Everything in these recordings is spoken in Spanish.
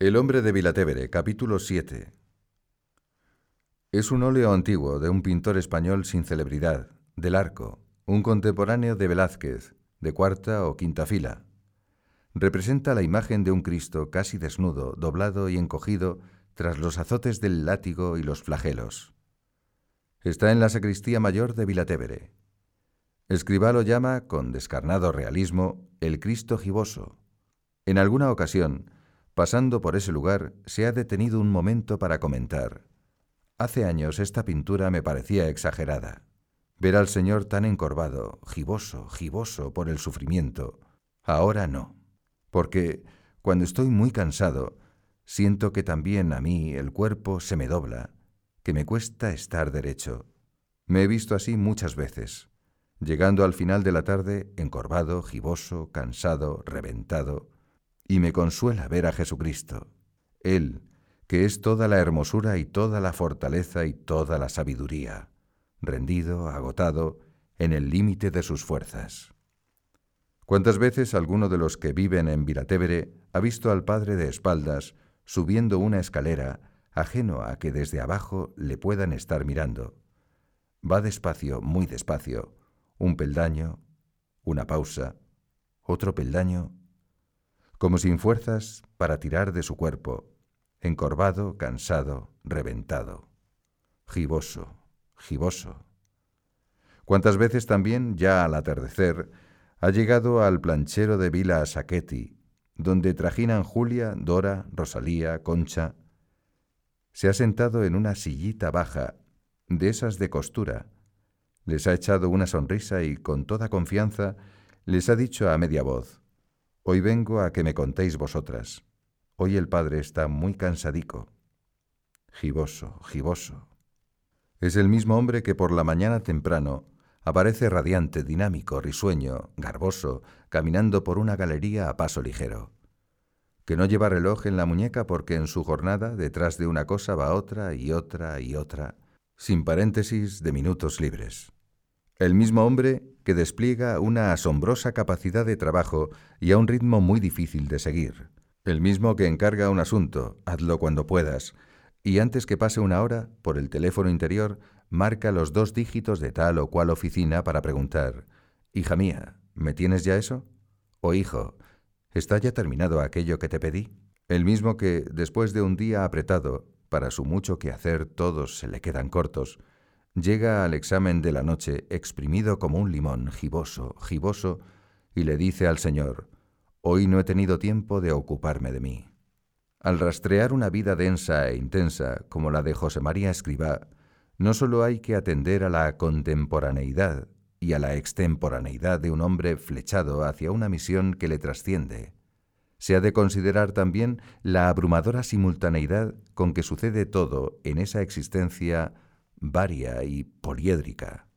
El hombre de Vilatevere, capítulo 7. Es un óleo antiguo de un pintor español sin celebridad, del Arco, un contemporáneo de Velázquez, de cuarta o quinta fila. Representa la imagen de un Cristo casi desnudo, doblado y encogido tras los azotes del látigo y los flagelos. Está en la sacristía mayor de Vilatevere. Escribá lo llama, con descarnado realismo, el Cristo giboso. En alguna ocasión, Pasando por ese lugar, se ha detenido un momento para comentar. Hace años esta pintura me parecía exagerada. Ver al Señor tan encorvado, giboso, giboso por el sufrimiento. Ahora no. Porque cuando estoy muy cansado, siento que también a mí el cuerpo se me dobla, que me cuesta estar derecho. Me he visto así muchas veces, llegando al final de la tarde encorvado, giboso, cansado, reventado, y me consuela ver a Jesucristo, Él, que es toda la hermosura y toda la fortaleza y toda la sabiduría, rendido, agotado, en el límite de sus fuerzas. ¿Cuántas veces alguno de los que viven en Vilatevere ha visto al Padre de espaldas subiendo una escalera, ajeno a que desde abajo le puedan estar mirando? Va despacio, muy despacio, un peldaño, una pausa, otro peldaño como sin fuerzas para tirar de su cuerpo, encorvado, cansado, reventado, giboso, giboso. Cuántas veces también, ya al atardecer, ha llegado al planchero de Vila Sacchetti, donde trajinan Julia, Dora, Rosalía, Concha. Se ha sentado en una sillita baja, de esas de costura, les ha echado una sonrisa y con toda confianza les ha dicho a media voz, Hoy vengo a que me contéis vosotras. Hoy el padre está muy cansadico. Giboso, giboso. Es el mismo hombre que por la mañana temprano aparece radiante, dinámico, risueño, garboso, caminando por una galería a paso ligero. Que no lleva reloj en la muñeca porque en su jornada detrás de una cosa va otra y otra y otra, sin paréntesis de minutos libres. El mismo hombre que despliega una asombrosa capacidad de trabajo y a un ritmo muy difícil de seguir. El mismo que encarga un asunto, hazlo cuando puedas, y antes que pase una hora, por el teléfono interior, marca los dos dígitos de tal o cual oficina para preguntar, Hija mía, ¿me tienes ya eso? O hijo, ¿está ya terminado aquello que te pedí? El mismo que, después de un día apretado, para su mucho que hacer todos se le quedan cortos, llega al examen de la noche exprimido como un limón, giboso, giboso, y le dice al Señor, Hoy no he tenido tiempo de ocuparme de mí. Al rastrear una vida densa e intensa como la de José María Escribá, no sólo hay que atender a la contemporaneidad y a la extemporaneidad de un hombre flechado hacia una misión que le trasciende, se ha de considerar también la abrumadora simultaneidad con que sucede todo en esa existencia varia y poliédrica.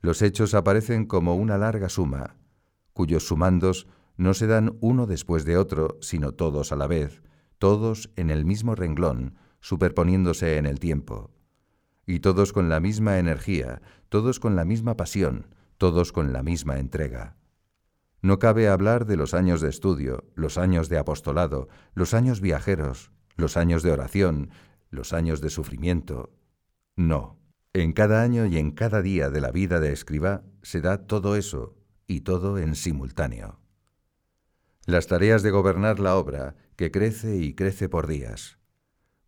Los hechos aparecen como una larga suma, cuyos sumandos no se dan uno después de otro, sino todos a la vez, todos en el mismo renglón, superponiéndose en el tiempo. Y todos con la misma energía, todos con la misma pasión, todos con la misma entrega. No cabe hablar de los años de estudio, los años de apostolado, los años viajeros, los años de oración, los años de sufrimiento, no. En cada año y en cada día de la vida de escriba se da todo eso, y todo en simultáneo. Las tareas de gobernar la obra, que crece y crece por días,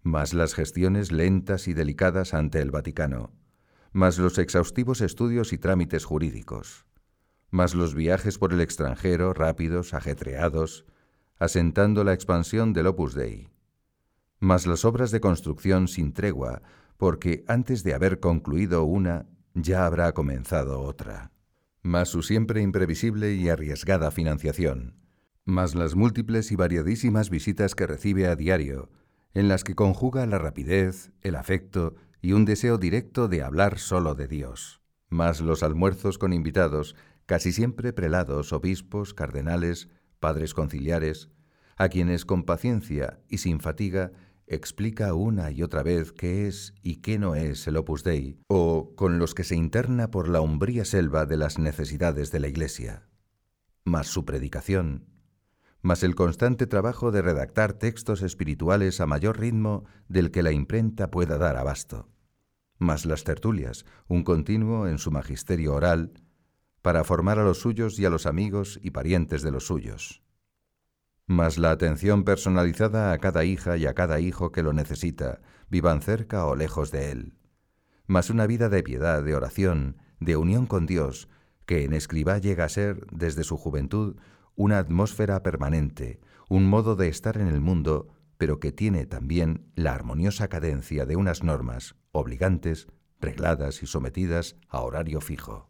más las gestiones lentas y delicadas ante el Vaticano, más los exhaustivos estudios y trámites jurídicos, más los viajes por el extranjero rápidos, ajetreados, asentando la expansión del Opus Dei, más las obras de construcción sin tregua, porque antes de haber concluido una, ya habrá comenzado otra. Más su siempre imprevisible y arriesgada financiación, más las múltiples y variadísimas visitas que recibe a diario, en las que conjuga la rapidez, el afecto y un deseo directo de hablar solo de Dios, más los almuerzos con invitados, casi siempre prelados, obispos, cardenales, padres conciliares, a quienes con paciencia y sin fatiga explica una y otra vez qué es y qué no es el Opus Dei, o con los que se interna por la umbría selva de las necesidades de la Iglesia. Mas su predicación, mas el constante trabajo de redactar textos espirituales a mayor ritmo del que la imprenta pueda dar abasto, mas las tertulias, un continuo en su magisterio oral, para formar a los suyos y a los amigos y parientes de los suyos, mas la atención personalizada a cada hija y a cada hijo que lo necesita, vivan cerca o lejos de él, mas una vida de piedad, de oración, de unión con Dios, que en escriba llega a ser, desde su juventud, una atmósfera permanente, un modo de estar en el mundo, pero que tiene también la armoniosa cadencia de unas normas obligantes, regladas y sometidas a horario fijo.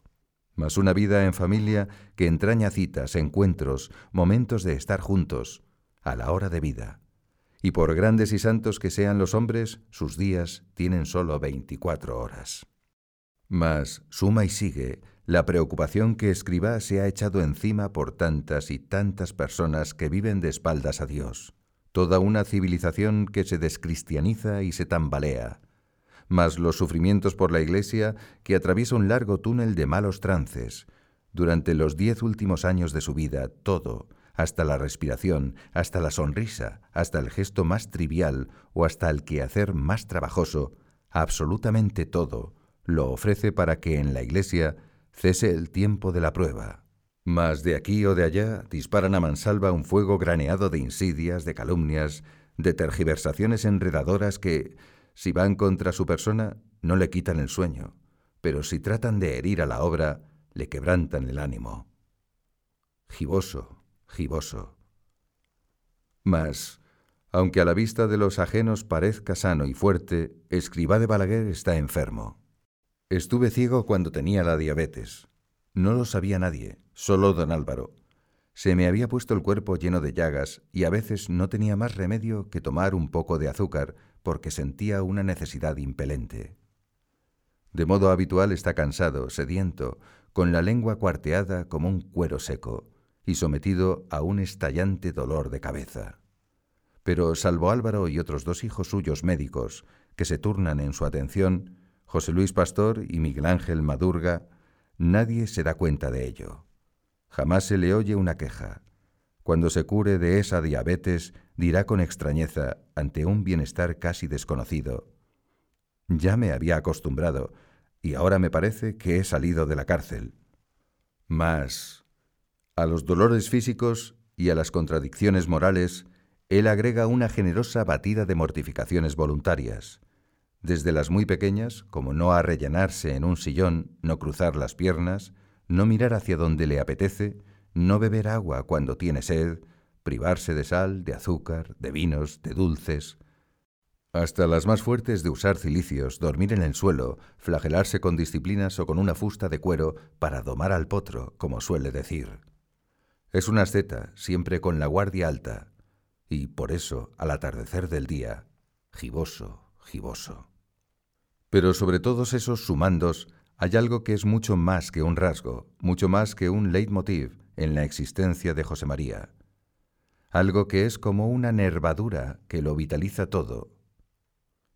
Mas una vida en familia que entraña citas, encuentros, momentos de estar juntos, a la hora de vida. Y por grandes y santos que sean los hombres, sus días tienen sólo veinticuatro horas. Mas suma y sigue la preocupación que Escribá se ha echado encima por tantas y tantas personas que viven de espaldas a Dios, toda una civilización que se descristianiza y se tambalea, más los sufrimientos por la Iglesia que atraviesa un largo túnel de malos trances. Durante los diez últimos años de su vida, todo, hasta la respiración, hasta la sonrisa, hasta el gesto más trivial o hasta el quehacer más trabajoso, absolutamente todo, lo ofrece para que en la Iglesia cese el tiempo de la prueba. Mas de aquí o de allá disparan a mansalva un fuego graneado de insidias, de calumnias, de tergiversaciones enredadoras que, si van contra su persona, no le quitan el sueño, pero si tratan de herir a la obra, le quebrantan el ánimo. Giboso, giboso. Mas, aunque a la vista de los ajenos parezca sano y fuerte, Escribá de Balaguer está enfermo. Estuve ciego cuando tenía la diabetes. No lo sabía nadie, solo don Álvaro. Se me había puesto el cuerpo lleno de llagas y a veces no tenía más remedio que tomar un poco de azúcar porque sentía una necesidad impelente. De modo habitual está cansado, sediento, con la lengua cuarteada como un cuero seco y sometido a un estallante dolor de cabeza. Pero salvo Álvaro y otros dos hijos suyos médicos, que se turnan en su atención, José Luis Pastor y Miguel Ángel Madurga, nadie se da cuenta de ello. Jamás se le oye una queja. Cuando se cure de esa diabetes, dirá con extrañeza, ante un bienestar casi desconocido, ya me había acostumbrado, y ahora me parece que he salido de la cárcel. Mas, a los dolores físicos y a las contradicciones morales, él agrega una generosa batida de mortificaciones voluntarias desde las muy pequeñas, como no arrellanarse en un sillón, no cruzar las piernas, no mirar hacia donde le apetece, no beber agua cuando tiene sed, privarse de sal, de azúcar, de vinos, de dulces, hasta las más fuertes de usar cilicios, dormir en el suelo, flagelarse con disciplinas o con una fusta de cuero para domar al potro, como suele decir. Es una asceta, siempre con la guardia alta, y por eso, al atardecer del día, giboso, giboso. Pero sobre todos esos sumandos hay algo que es mucho más que un rasgo, mucho más que un leitmotiv en la existencia de José María. Algo que es como una nervadura que lo vitaliza todo.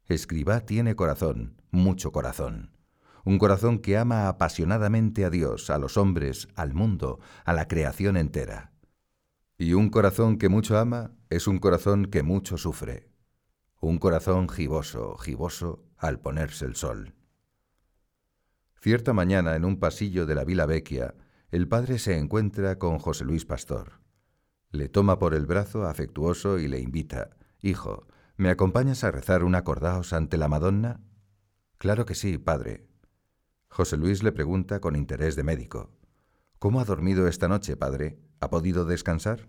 Escribá tiene corazón, mucho corazón. Un corazón que ama apasionadamente a Dios, a los hombres, al mundo, a la creación entera. Y un corazón que mucho ama es un corazón que mucho sufre un corazón giboso, giboso al ponerse el sol. Cierta mañana, en un pasillo de la Vila Vecchia, el padre se encuentra con José Luis Pastor. Le toma por el brazo afectuoso y le invita. Hijo, ¿me acompañas a rezar un acordaos ante la Madonna? Claro que sí, padre. José Luis le pregunta con interés de médico. ¿Cómo ha dormido esta noche, padre? ¿Ha podido descansar?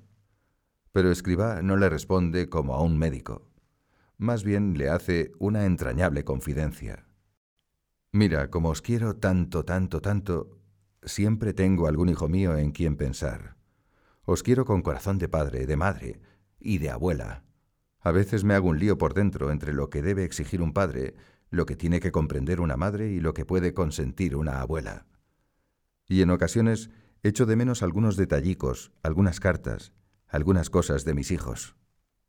Pero Escribá no le responde como a un médico más bien le hace una entrañable confidencia. Mira, como os quiero tanto, tanto, tanto, siempre tengo algún hijo mío en quien pensar. Os quiero con corazón de padre, de madre y de abuela. A veces me hago un lío por dentro entre lo que debe exigir un padre, lo que tiene que comprender una madre y lo que puede consentir una abuela. Y en ocasiones echo de menos algunos detallicos, algunas cartas, algunas cosas de mis hijos.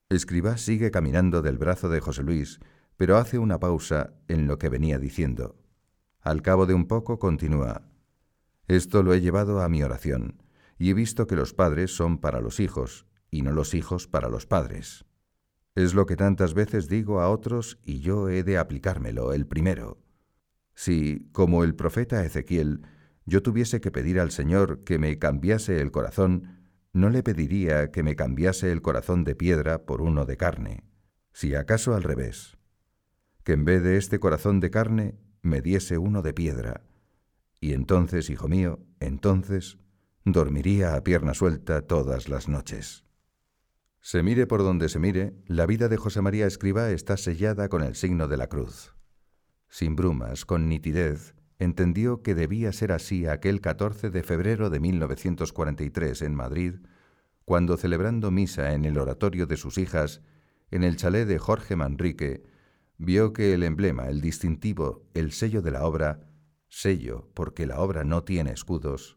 Escribá sigue caminando del brazo de José Luis, pero hace una pausa en lo que venía diciendo. Al cabo de un poco continúa. Esto lo he llevado a mi oración, y he visto que los padres son para los hijos, y no los hijos para los padres. Es lo que tantas veces digo a otros y yo he de aplicármelo, el primero. Si, como el profeta Ezequiel, yo tuviese que pedir al Señor que me cambiase el corazón, no le pediría que me cambiase el corazón de piedra por uno de carne, si acaso al revés, que en vez de este corazón de carne me diese uno de piedra, y entonces, hijo mío, entonces dormiría a pierna suelta todas las noches. Se mire por donde se mire, la vida de José María Escriba está sellada con el signo de la cruz. Sin brumas, con nitidez, entendió que debía ser así aquel 14 de febrero de 1943 en Madrid, cuando celebrando misa en el oratorio de sus hijas, en el chalet de Jorge Manrique, vio que el emblema, el distintivo, el sello de la obra, sello porque la obra no tiene escudos,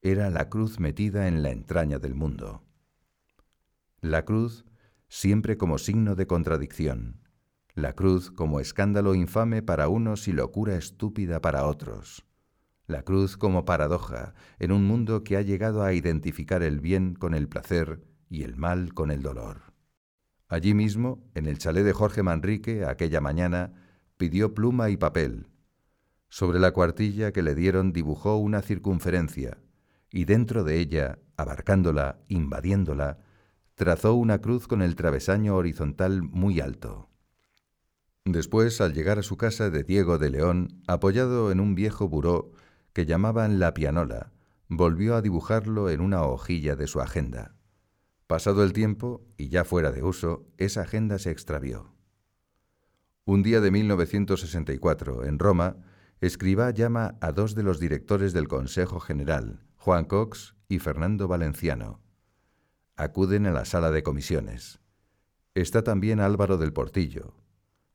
era la cruz metida en la entraña del mundo. La cruz siempre como signo de contradicción, la cruz como escándalo infame para unos y locura estúpida para otros, la cruz como paradoja en un mundo que ha llegado a identificar el bien con el placer y el mal con el dolor. Allí mismo, en el chalet de Jorge Manrique, aquella mañana, pidió pluma y papel. Sobre la cuartilla que le dieron dibujó una circunferencia, y dentro de ella, abarcándola, invadiéndola, trazó una cruz con el travesaño horizontal muy alto. Después, al llegar a su casa de Diego de León, apoyado en un viejo buró que llamaban la pianola, volvió a dibujarlo en una hojilla de su agenda. Pasado el tiempo, y ya fuera de uso, esa agenda se extravió. Un día de 1964, en Roma, Escribá llama a dos de los directores del Consejo General, Juan Cox y Fernando Valenciano acuden a la sala de comisiones. Está también Álvaro del Portillo.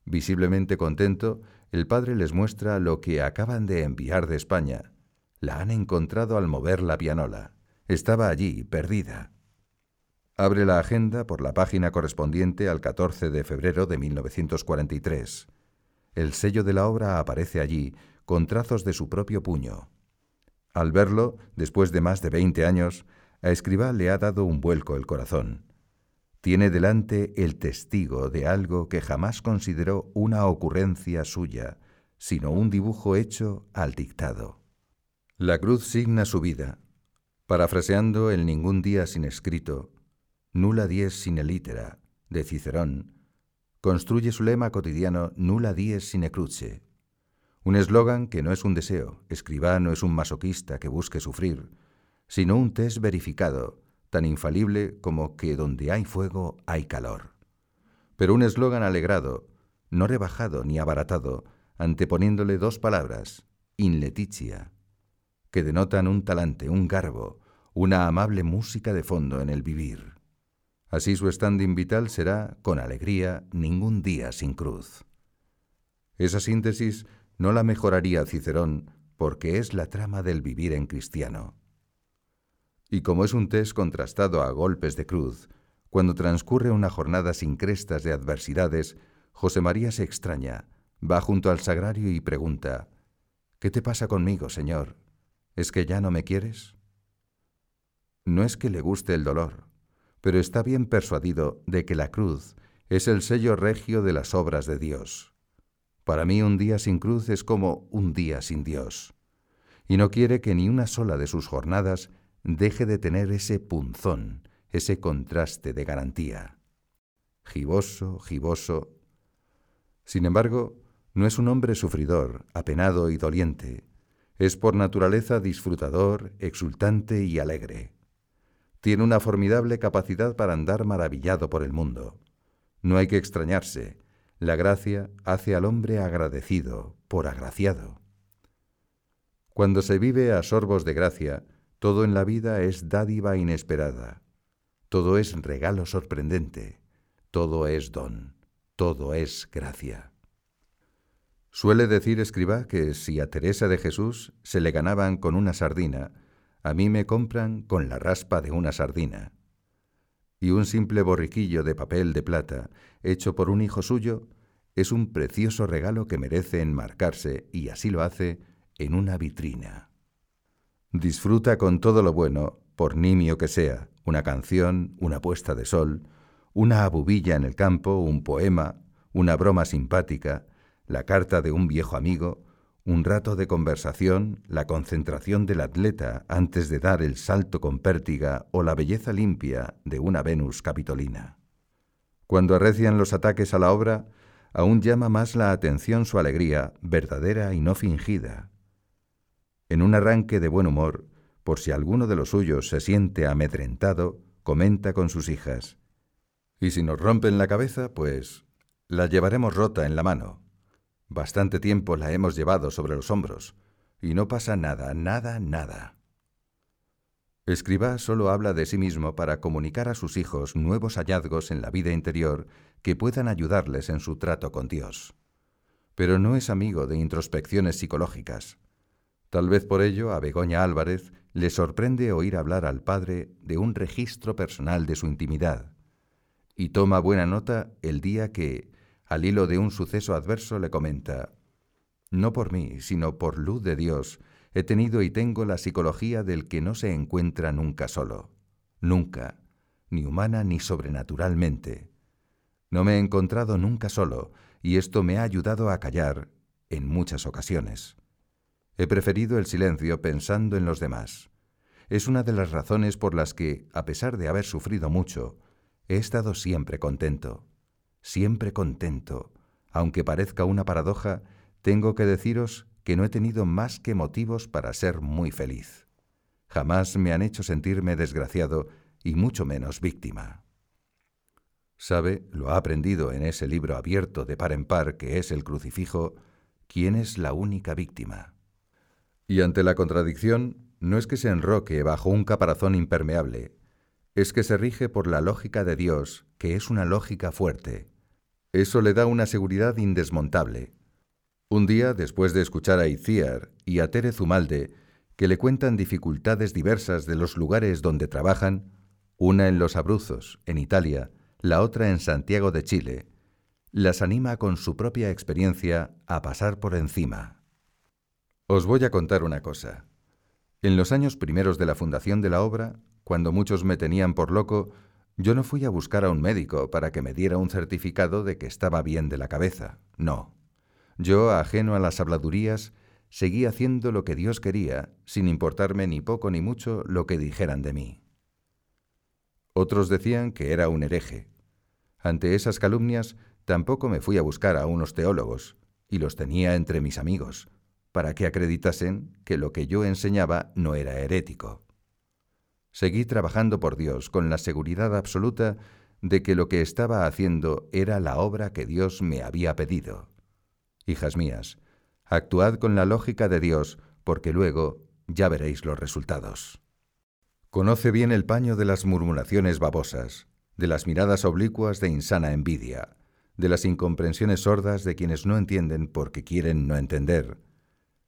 Visiblemente contento, el padre les muestra lo que acaban de enviar de España. La han encontrado al mover la pianola. Estaba allí, perdida. Abre la agenda por la página correspondiente al 14 de febrero de 1943. El sello de la obra aparece allí, con trazos de su propio puño. Al verlo, después de más de veinte años, a Escribá le ha dado un vuelco el corazón. Tiene delante el testigo de algo que jamás consideró una ocurrencia suya, sino un dibujo hecho al dictado. La cruz signa su vida. Parafraseando el ningún día sin escrito, nula dies sine litera, de Cicerón, construye su lema cotidiano nula dies sine cruce. Un eslogan que no es un deseo, escribá no es un masoquista que busque sufrir, sino un test verificado, tan infalible como que donde hay fuego hay calor. Pero un eslogan alegrado, no rebajado ni abaratado, anteponiéndole dos palabras, in leticia, que denotan un talante, un garbo, una amable música de fondo en el vivir. Así su standing vital será, con alegría, ningún día sin cruz. Esa síntesis no la mejoraría Cicerón, porque es la trama del vivir en cristiano. Y como es un test contrastado a golpes de cruz, cuando transcurre una jornada sin crestas de adversidades, José María se extraña, va junto al sagrario y pregunta, ¿Qué te pasa conmigo, Señor? ¿Es que ya no me quieres? No es que le guste el dolor, pero está bien persuadido de que la cruz es el sello regio de las obras de Dios. Para mí un día sin cruz es como un día sin Dios, y no quiere que ni una sola de sus jornadas deje de tener ese punzón, ese contraste de garantía. Giboso, giboso. Sin embargo, no es un hombre sufridor, apenado y doliente. Es por naturaleza disfrutador, exultante y alegre. Tiene una formidable capacidad para andar maravillado por el mundo. No hay que extrañarse. La gracia hace al hombre agradecido, por agraciado. Cuando se vive a sorbos de gracia, todo en la vida es dádiva inesperada, todo es regalo sorprendente, todo es don, todo es gracia. Suele decir escriba que si a Teresa de Jesús se le ganaban con una sardina, a mí me compran con la raspa de una sardina. Y un simple borriquillo de papel de plata, hecho por un hijo suyo, es un precioso regalo que merece enmarcarse, y así lo hace, en una vitrina. Disfruta con todo lo bueno, por nimio que sea, una canción, una puesta de sol, una abubilla en el campo, un poema, una broma simpática, la carta de un viejo amigo, un rato de conversación, la concentración del atleta antes de dar el salto con pértiga o la belleza limpia de una Venus capitolina. Cuando arrecian los ataques a la obra, aún llama más la atención su alegría, verdadera y no fingida. En un arranque de buen humor, por si alguno de los suyos se siente amedrentado, comenta con sus hijas. Y si nos rompen la cabeza, pues la llevaremos rota en la mano. Bastante tiempo la hemos llevado sobre los hombros, y no pasa nada, nada, nada. Escribá solo habla de sí mismo para comunicar a sus hijos nuevos hallazgos en la vida interior que puedan ayudarles en su trato con Dios. Pero no es amigo de introspecciones psicológicas. Tal vez por ello a Begoña Álvarez le sorprende oír hablar al padre de un registro personal de su intimidad, y toma buena nota el día que, al hilo de un suceso adverso, le comenta, No por mí, sino por luz de Dios, he tenido y tengo la psicología del que no se encuentra nunca solo, nunca, ni humana ni sobrenaturalmente. No me he encontrado nunca solo, y esto me ha ayudado a callar en muchas ocasiones. He preferido el silencio pensando en los demás. Es una de las razones por las que, a pesar de haber sufrido mucho, he estado siempre contento siempre contento. Aunque parezca una paradoja, tengo que deciros que no he tenido más que motivos para ser muy feliz. Jamás me han hecho sentirme desgraciado y mucho menos víctima. Sabe, lo ha aprendido en ese libro abierto de par en par que es el crucifijo, quién es la única víctima. Y ante la contradicción, no es que se enroque bajo un caparazón impermeable, es que se rige por la lógica de Dios, que es una lógica fuerte, eso le da una seguridad indesmontable. Un día, después de escuchar a Itziar y a Tere Zumalde, que le cuentan dificultades diversas de los lugares donde trabajan, una en Los Abruzos, en Italia, la otra en Santiago de Chile, las anima con su propia experiencia a pasar por encima. Os voy a contar una cosa. En los años primeros de la fundación de la obra, cuando muchos me tenían por loco, yo no fui a buscar a un médico para que me diera un certificado de que estaba bien de la cabeza. No. Yo, ajeno a las habladurías, seguí haciendo lo que Dios quería, sin importarme ni poco ni mucho lo que dijeran de mí. Otros decían que era un hereje. Ante esas calumnias tampoco me fui a buscar a unos teólogos, y los tenía entre mis amigos, para que acreditasen que lo que yo enseñaba no era herético. Seguí trabajando por Dios con la seguridad absoluta de que lo que estaba haciendo era la obra que Dios me había pedido. Hijas mías, actuad con la lógica de Dios, porque luego ya veréis los resultados. Conoce bien el paño de las murmuraciones babosas, de las miradas oblicuas de insana envidia, de las incomprensiones sordas de quienes no entienden porque quieren no entender,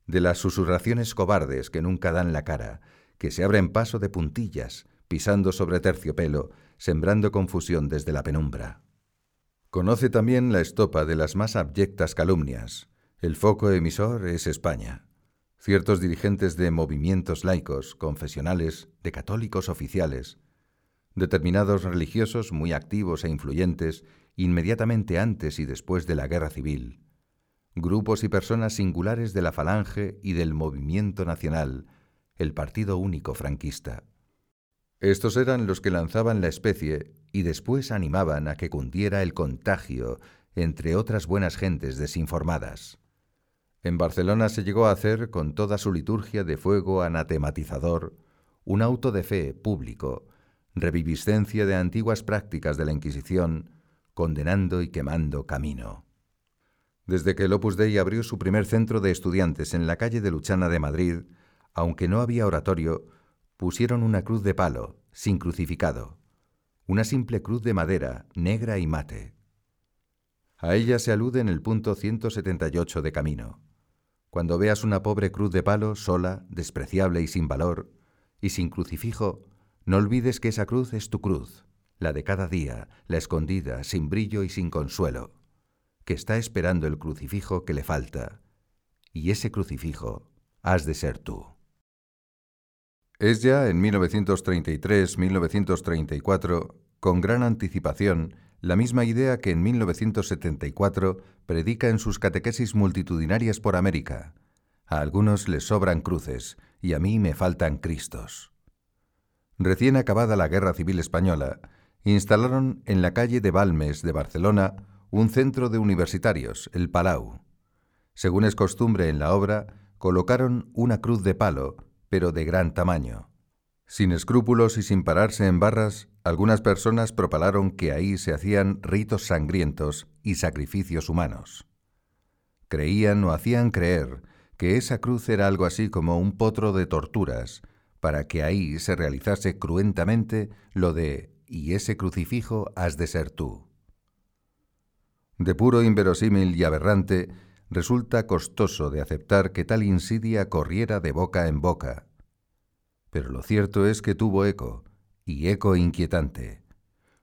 de las susurraciones cobardes que nunca dan la cara, que se abren paso de puntillas, pisando sobre terciopelo, sembrando confusión desde la penumbra. Conoce también la estopa de las más abyectas calumnias. El foco emisor es España. Ciertos dirigentes de movimientos laicos, confesionales, de católicos oficiales, determinados religiosos muy activos e influyentes inmediatamente antes y después de la guerra civil, grupos y personas singulares de la falange y del movimiento nacional, el Partido Único Franquista. Estos eran los que lanzaban la especie y después animaban a que cundiera el contagio entre otras buenas gentes desinformadas. En Barcelona se llegó a hacer, con toda su liturgia de fuego anatematizador, un auto de fe público, reviviscencia de antiguas prácticas de la Inquisición, condenando y quemando camino. Desde que el Opus Dei abrió su primer centro de estudiantes en la calle de Luchana de Madrid, aunque no había oratorio, pusieron una cruz de palo, sin crucificado, una simple cruz de madera, negra y mate. A ella se alude en el punto 178 de Camino. Cuando veas una pobre cruz de palo, sola, despreciable y sin valor, y sin crucifijo, no olvides que esa cruz es tu cruz, la de cada día, la escondida, sin brillo y sin consuelo, que está esperando el crucifijo que le falta, y ese crucifijo has de ser tú. Es ya en 1933-1934, con gran anticipación, la misma idea que en 1974 predica en sus catequesis multitudinarias por América. A algunos les sobran cruces y a mí me faltan Cristos. Recién acabada la Guerra Civil Española, instalaron en la calle de Balmes de Barcelona un centro de universitarios, el Palau. Según es costumbre en la obra, colocaron una cruz de palo, pero de gran tamaño. Sin escrúpulos y sin pararse en barras, algunas personas propalaron que ahí se hacían ritos sangrientos y sacrificios humanos. Creían o hacían creer que esa cruz era algo así como un potro de torturas, para que ahí se realizase cruentamente lo de y ese crucifijo has de ser tú. De puro inverosímil y aberrante, resulta costoso de aceptar que tal insidia corriera de boca en boca, pero lo cierto es que tuvo eco, y eco inquietante.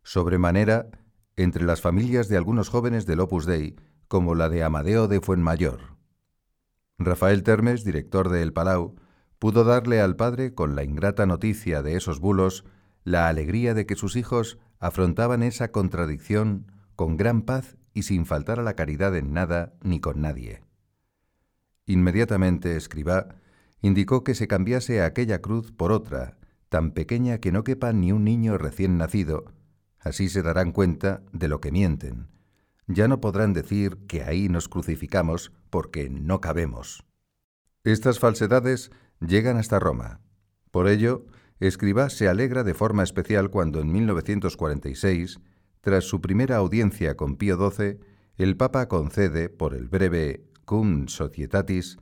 Sobremanera, entre las familias de algunos jóvenes del Opus Dei, como la de Amadeo de Fuenmayor. Rafael Termes, director de El Palau, pudo darle al padre, con la ingrata noticia de esos bulos, la alegría de que sus hijos afrontaban esa contradicción con gran paz y sin faltar a la caridad en nada ni con nadie. Inmediatamente escribá indicó que se cambiase aquella cruz por otra, tan pequeña que no quepa ni un niño recién nacido. Así se darán cuenta de lo que mienten. Ya no podrán decir que ahí nos crucificamos porque no cabemos. Estas falsedades llegan hasta Roma. Por ello, Escribá se alegra de forma especial cuando en 1946, tras su primera audiencia con Pío XII, el Papa concede, por el breve Cum Societatis,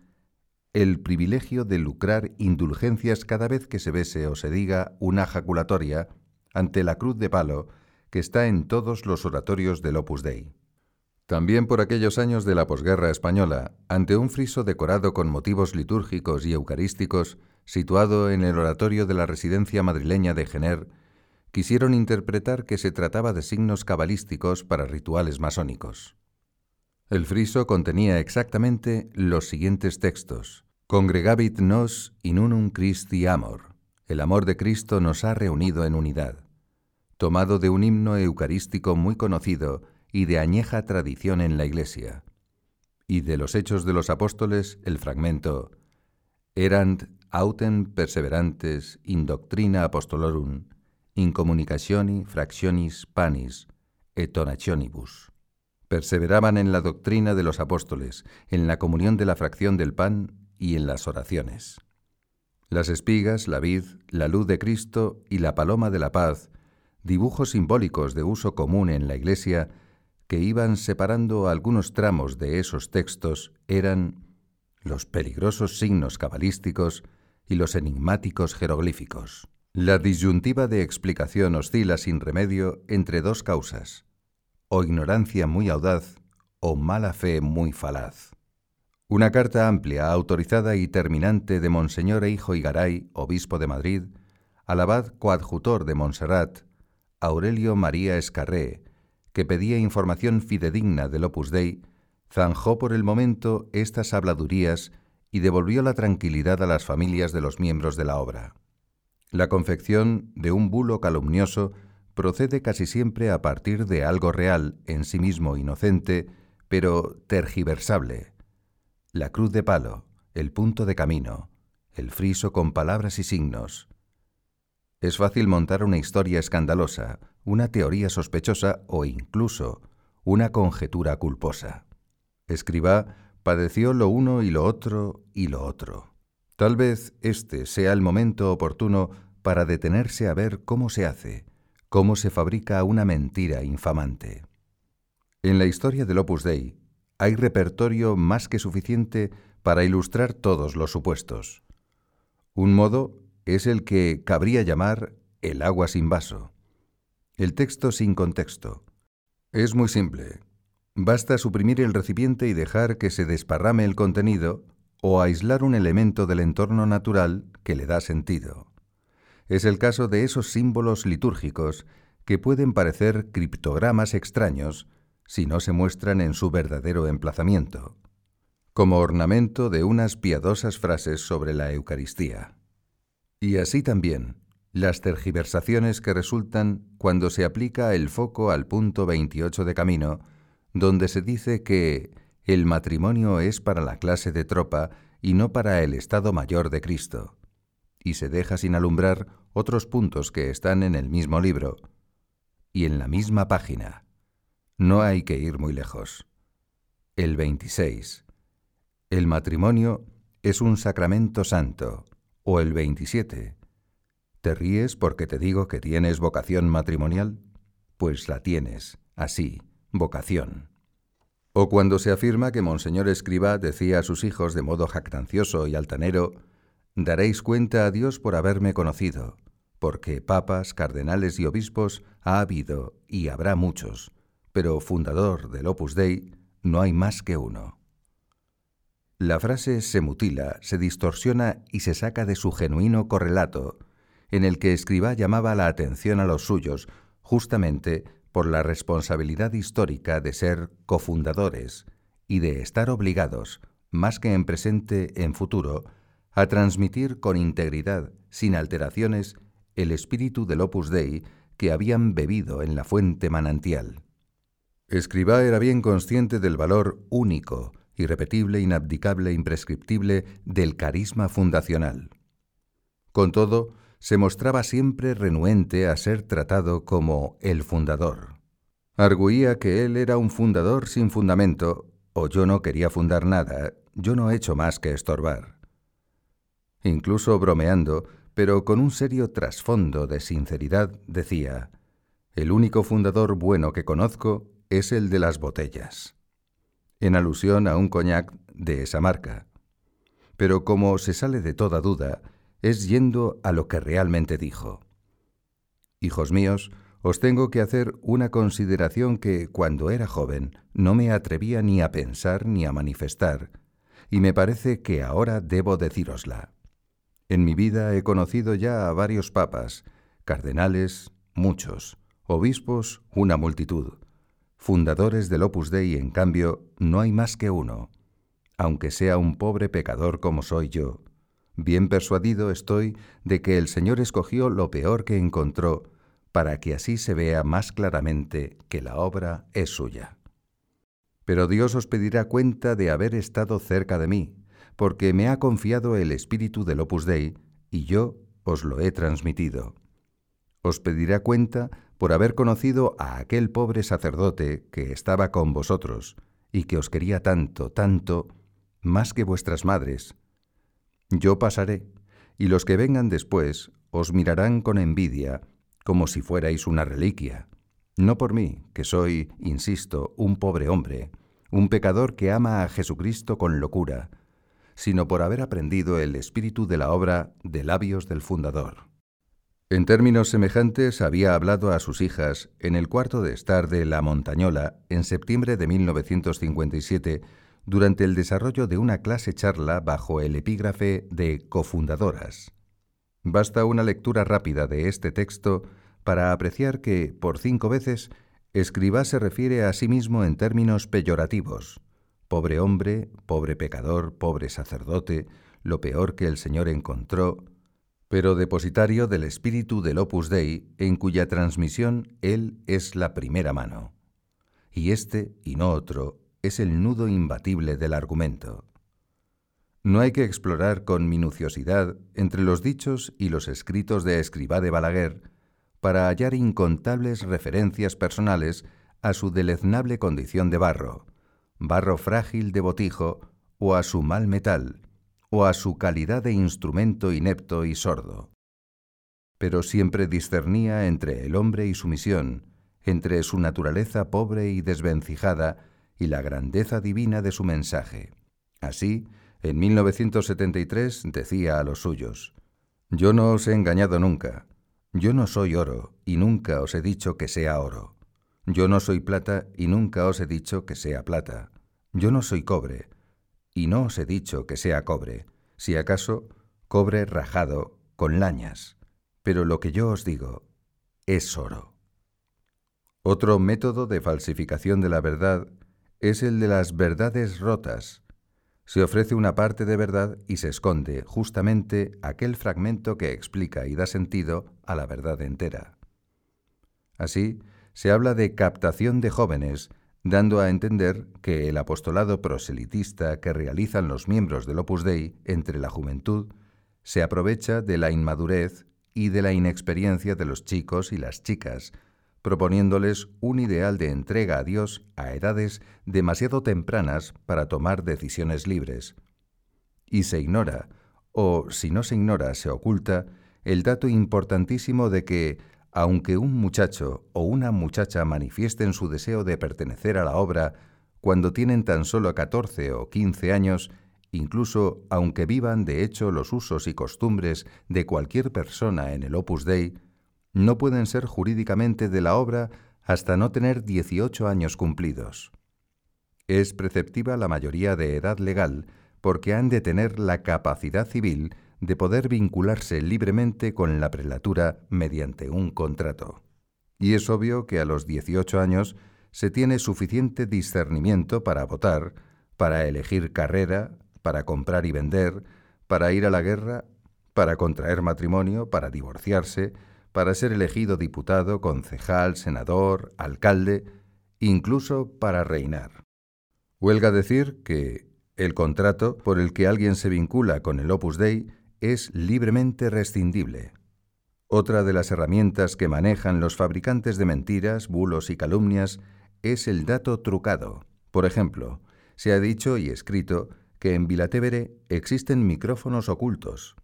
el privilegio de lucrar indulgencias cada vez que se bese o se diga una jaculatoria ante la cruz de palo que está en todos los oratorios del Opus Dei. También por aquellos años de la posguerra española, ante un friso decorado con motivos litúrgicos y eucarísticos, situado en el oratorio de la residencia madrileña de Gener, quisieron interpretar que se trataba de signos cabalísticos para rituales masónicos. El friso contenía exactamente los siguientes textos. Congregabit nos in unum Christi amor. El amor de Cristo nos ha reunido en unidad. Tomado de un himno eucarístico muy conocido y de añeja tradición en la Iglesia. Y de los Hechos de los Apóstoles, el fragmento Erant autem perseverantes in doctrina apostolorum, in communicationi fractionis panis et donationibus perseveraban en la doctrina de los apóstoles, en la comunión de la fracción del pan y en las oraciones. Las espigas, la vid, la luz de Cristo y la paloma de la paz, dibujos simbólicos de uso común en la Iglesia, que iban separando algunos tramos de esos textos, eran los peligrosos signos cabalísticos y los enigmáticos jeroglíficos. La disyuntiva de explicación oscila sin remedio entre dos causas, o ignorancia muy audaz, o mala fe muy falaz. Una carta amplia, autorizada y terminante de Monseñor Hijo Igaray, obispo de Madrid, al abad coadjutor de Montserrat, Aurelio María Escarré, que pedía información fidedigna del Opus Dei, zanjó por el momento estas habladurías y devolvió la tranquilidad a las familias de los miembros de la obra. La confección de un bulo calumnioso procede casi siempre a partir de algo real, en sí mismo inocente, pero tergiversable. La cruz de palo, el punto de camino, el friso con palabras y signos. Es fácil montar una historia escandalosa, una teoría sospechosa o incluso una conjetura culposa. Escribá padeció lo uno y lo otro y lo otro. Tal vez este sea el momento oportuno para detenerse a ver cómo se hace, cómo se fabrica una mentira infamante. En la historia del Opus Dei hay repertorio más que suficiente para ilustrar todos los supuestos. Un modo es el que cabría llamar el agua sin vaso, el texto sin contexto. Es muy simple. Basta suprimir el recipiente y dejar que se desparrame el contenido o aislar un elemento del entorno natural que le da sentido es el caso de esos símbolos litúrgicos que pueden parecer criptogramas extraños si no se muestran en su verdadero emplazamiento, como ornamento de unas piadosas frases sobre la Eucaristía. Y así también, las tergiversaciones que resultan cuando se aplica el foco al punto 28 de camino, donde se dice que el matrimonio es para la clase de tropa y no para el Estado Mayor de Cristo, y se deja sin alumbrar otros puntos que están en el mismo libro y en la misma página. No hay que ir muy lejos. El 26. El matrimonio es un sacramento santo. O el 27. ¿Te ríes porque te digo que tienes vocación matrimonial? Pues la tienes, así, vocación. O cuando se afirma que Monseñor Escriba decía a sus hijos de modo jactancioso y altanero, Daréis cuenta a Dios por haberme conocido, porque papas, cardenales y obispos ha habido y habrá muchos, pero fundador del Opus Dei no hay más que uno. La frase se mutila, se distorsiona y se saca de su genuino correlato, en el que Escribá llamaba la atención a los suyos, justamente por la responsabilidad histórica de ser cofundadores y de estar obligados, más que en presente, en futuro, a transmitir con integridad, sin alteraciones, el espíritu del Opus Dei que habían bebido en la fuente manantial. Escribá era bien consciente del valor único, irrepetible, inabdicable, imprescriptible del carisma fundacional. Con todo, se mostraba siempre renuente a ser tratado como el fundador. Arguía que él era un fundador sin fundamento, o yo no quería fundar nada, yo no he hecho más que estorbar. Incluso bromeando, pero con un serio trasfondo de sinceridad, decía, el único fundador bueno que conozco es el de las botellas, en alusión a un coñac de esa marca. Pero como se sale de toda duda, es yendo a lo que realmente dijo. Hijos míos, os tengo que hacer una consideración que cuando era joven no me atrevía ni a pensar ni a manifestar, y me parece que ahora debo decírosla. En mi vida he conocido ya a varios papas, cardenales, muchos, obispos, una multitud. Fundadores del Opus Dei, en cambio, no hay más que uno, aunque sea un pobre pecador como soy yo. Bien persuadido estoy de que el Señor escogió lo peor que encontró, para que así se vea más claramente que la obra es suya. Pero Dios os pedirá cuenta de haber estado cerca de mí, porque me ha confiado el espíritu del Opus Dei, y yo os lo he transmitido. Os pedirá cuenta por haber conocido a aquel pobre sacerdote que estaba con vosotros, y que os quería tanto, tanto, más que vuestras madres, yo pasaré, y los que vengan después os mirarán con envidia, como si fuerais una reliquia. No por mí, que soy, insisto, un pobre hombre, un pecador que ama a Jesucristo con locura, sino por haber aprendido el espíritu de la obra de labios del fundador. En términos semejantes había hablado a sus hijas en el cuarto de estar de La Montañola en septiembre de 1957 durante el desarrollo de una clase charla bajo el epígrafe de cofundadoras. Basta una lectura rápida de este texto para apreciar que, por cinco veces, Escribá se refiere a sí mismo en términos peyorativos. Pobre hombre, pobre pecador, pobre sacerdote, lo peor que el Señor encontró, pero depositario del espíritu del Opus Dei, en cuya transmisión Él es la primera mano. Y este, y no otro, es el nudo imbatible del argumento. No hay que explorar con minuciosidad entre los dichos y los escritos de Escribá de Balaguer para hallar incontables referencias personales a su deleznable condición de barro, barro frágil de botijo, o a su mal metal, o a su calidad de instrumento inepto y sordo. Pero siempre discernía entre el hombre y su misión, entre su naturaleza pobre y desvencijada, y la grandeza divina de su mensaje. Así, en 1973 decía a los suyos, Yo no os he engañado nunca, yo no soy oro y nunca os he dicho que sea oro, yo no soy plata y nunca os he dicho que sea plata, yo no soy cobre y no os he dicho que sea cobre, si acaso cobre rajado con lañas, pero lo que yo os digo es oro. Otro método de falsificación de la verdad es el de las verdades rotas, Se ofrece una parte de verdad y se esconde justamente aquel fragmento que explica y da sentido a la verdad entera. Así, se habla de captación de jóvenes, dando a entender que el apostolado proselitista que realizan los miembros del Opus Dei entre la juventud se aprovecha de la inmadurez y de la inexperiencia de los chicos y las chicas, proponiéndoles un ideal de entrega a Dios a edades demasiado tempranas para tomar decisiones libres. Y se ignora, o si no se ignora, se oculta, el dato importantísimo de que aunque un muchacho o una muchacha manifiesten su deseo de pertenecer a la obra cuando tienen tan solo 14 o 15 años, incluso aunque vivan de hecho los usos y costumbres de cualquier persona en el Opus Dei, no pueden ser jurídicamente de la obra hasta no tener 18 años cumplidos. Es preceptiva la mayoría de edad legal porque han de tener la capacidad civil de poder vincularse libremente con la prelatura mediante un contrato. Y es obvio que a los 18 años se tiene suficiente discernimiento para votar, para elegir carrera, para comprar y vender, para ir a la guerra, para contraer matrimonio, para divorciarse, para ser elegido diputado, concejal, senador, alcalde, incluso para reinar. Huelga decir que el contrato por el que alguien se vincula con el Opus Dei es libremente rescindible. Otra de las herramientas que manejan los fabricantes de mentiras, bulos y calumnias es el dato trucado. Por ejemplo, se ha dicho y escrito que en Vilatevere existen micrófonos ocultos.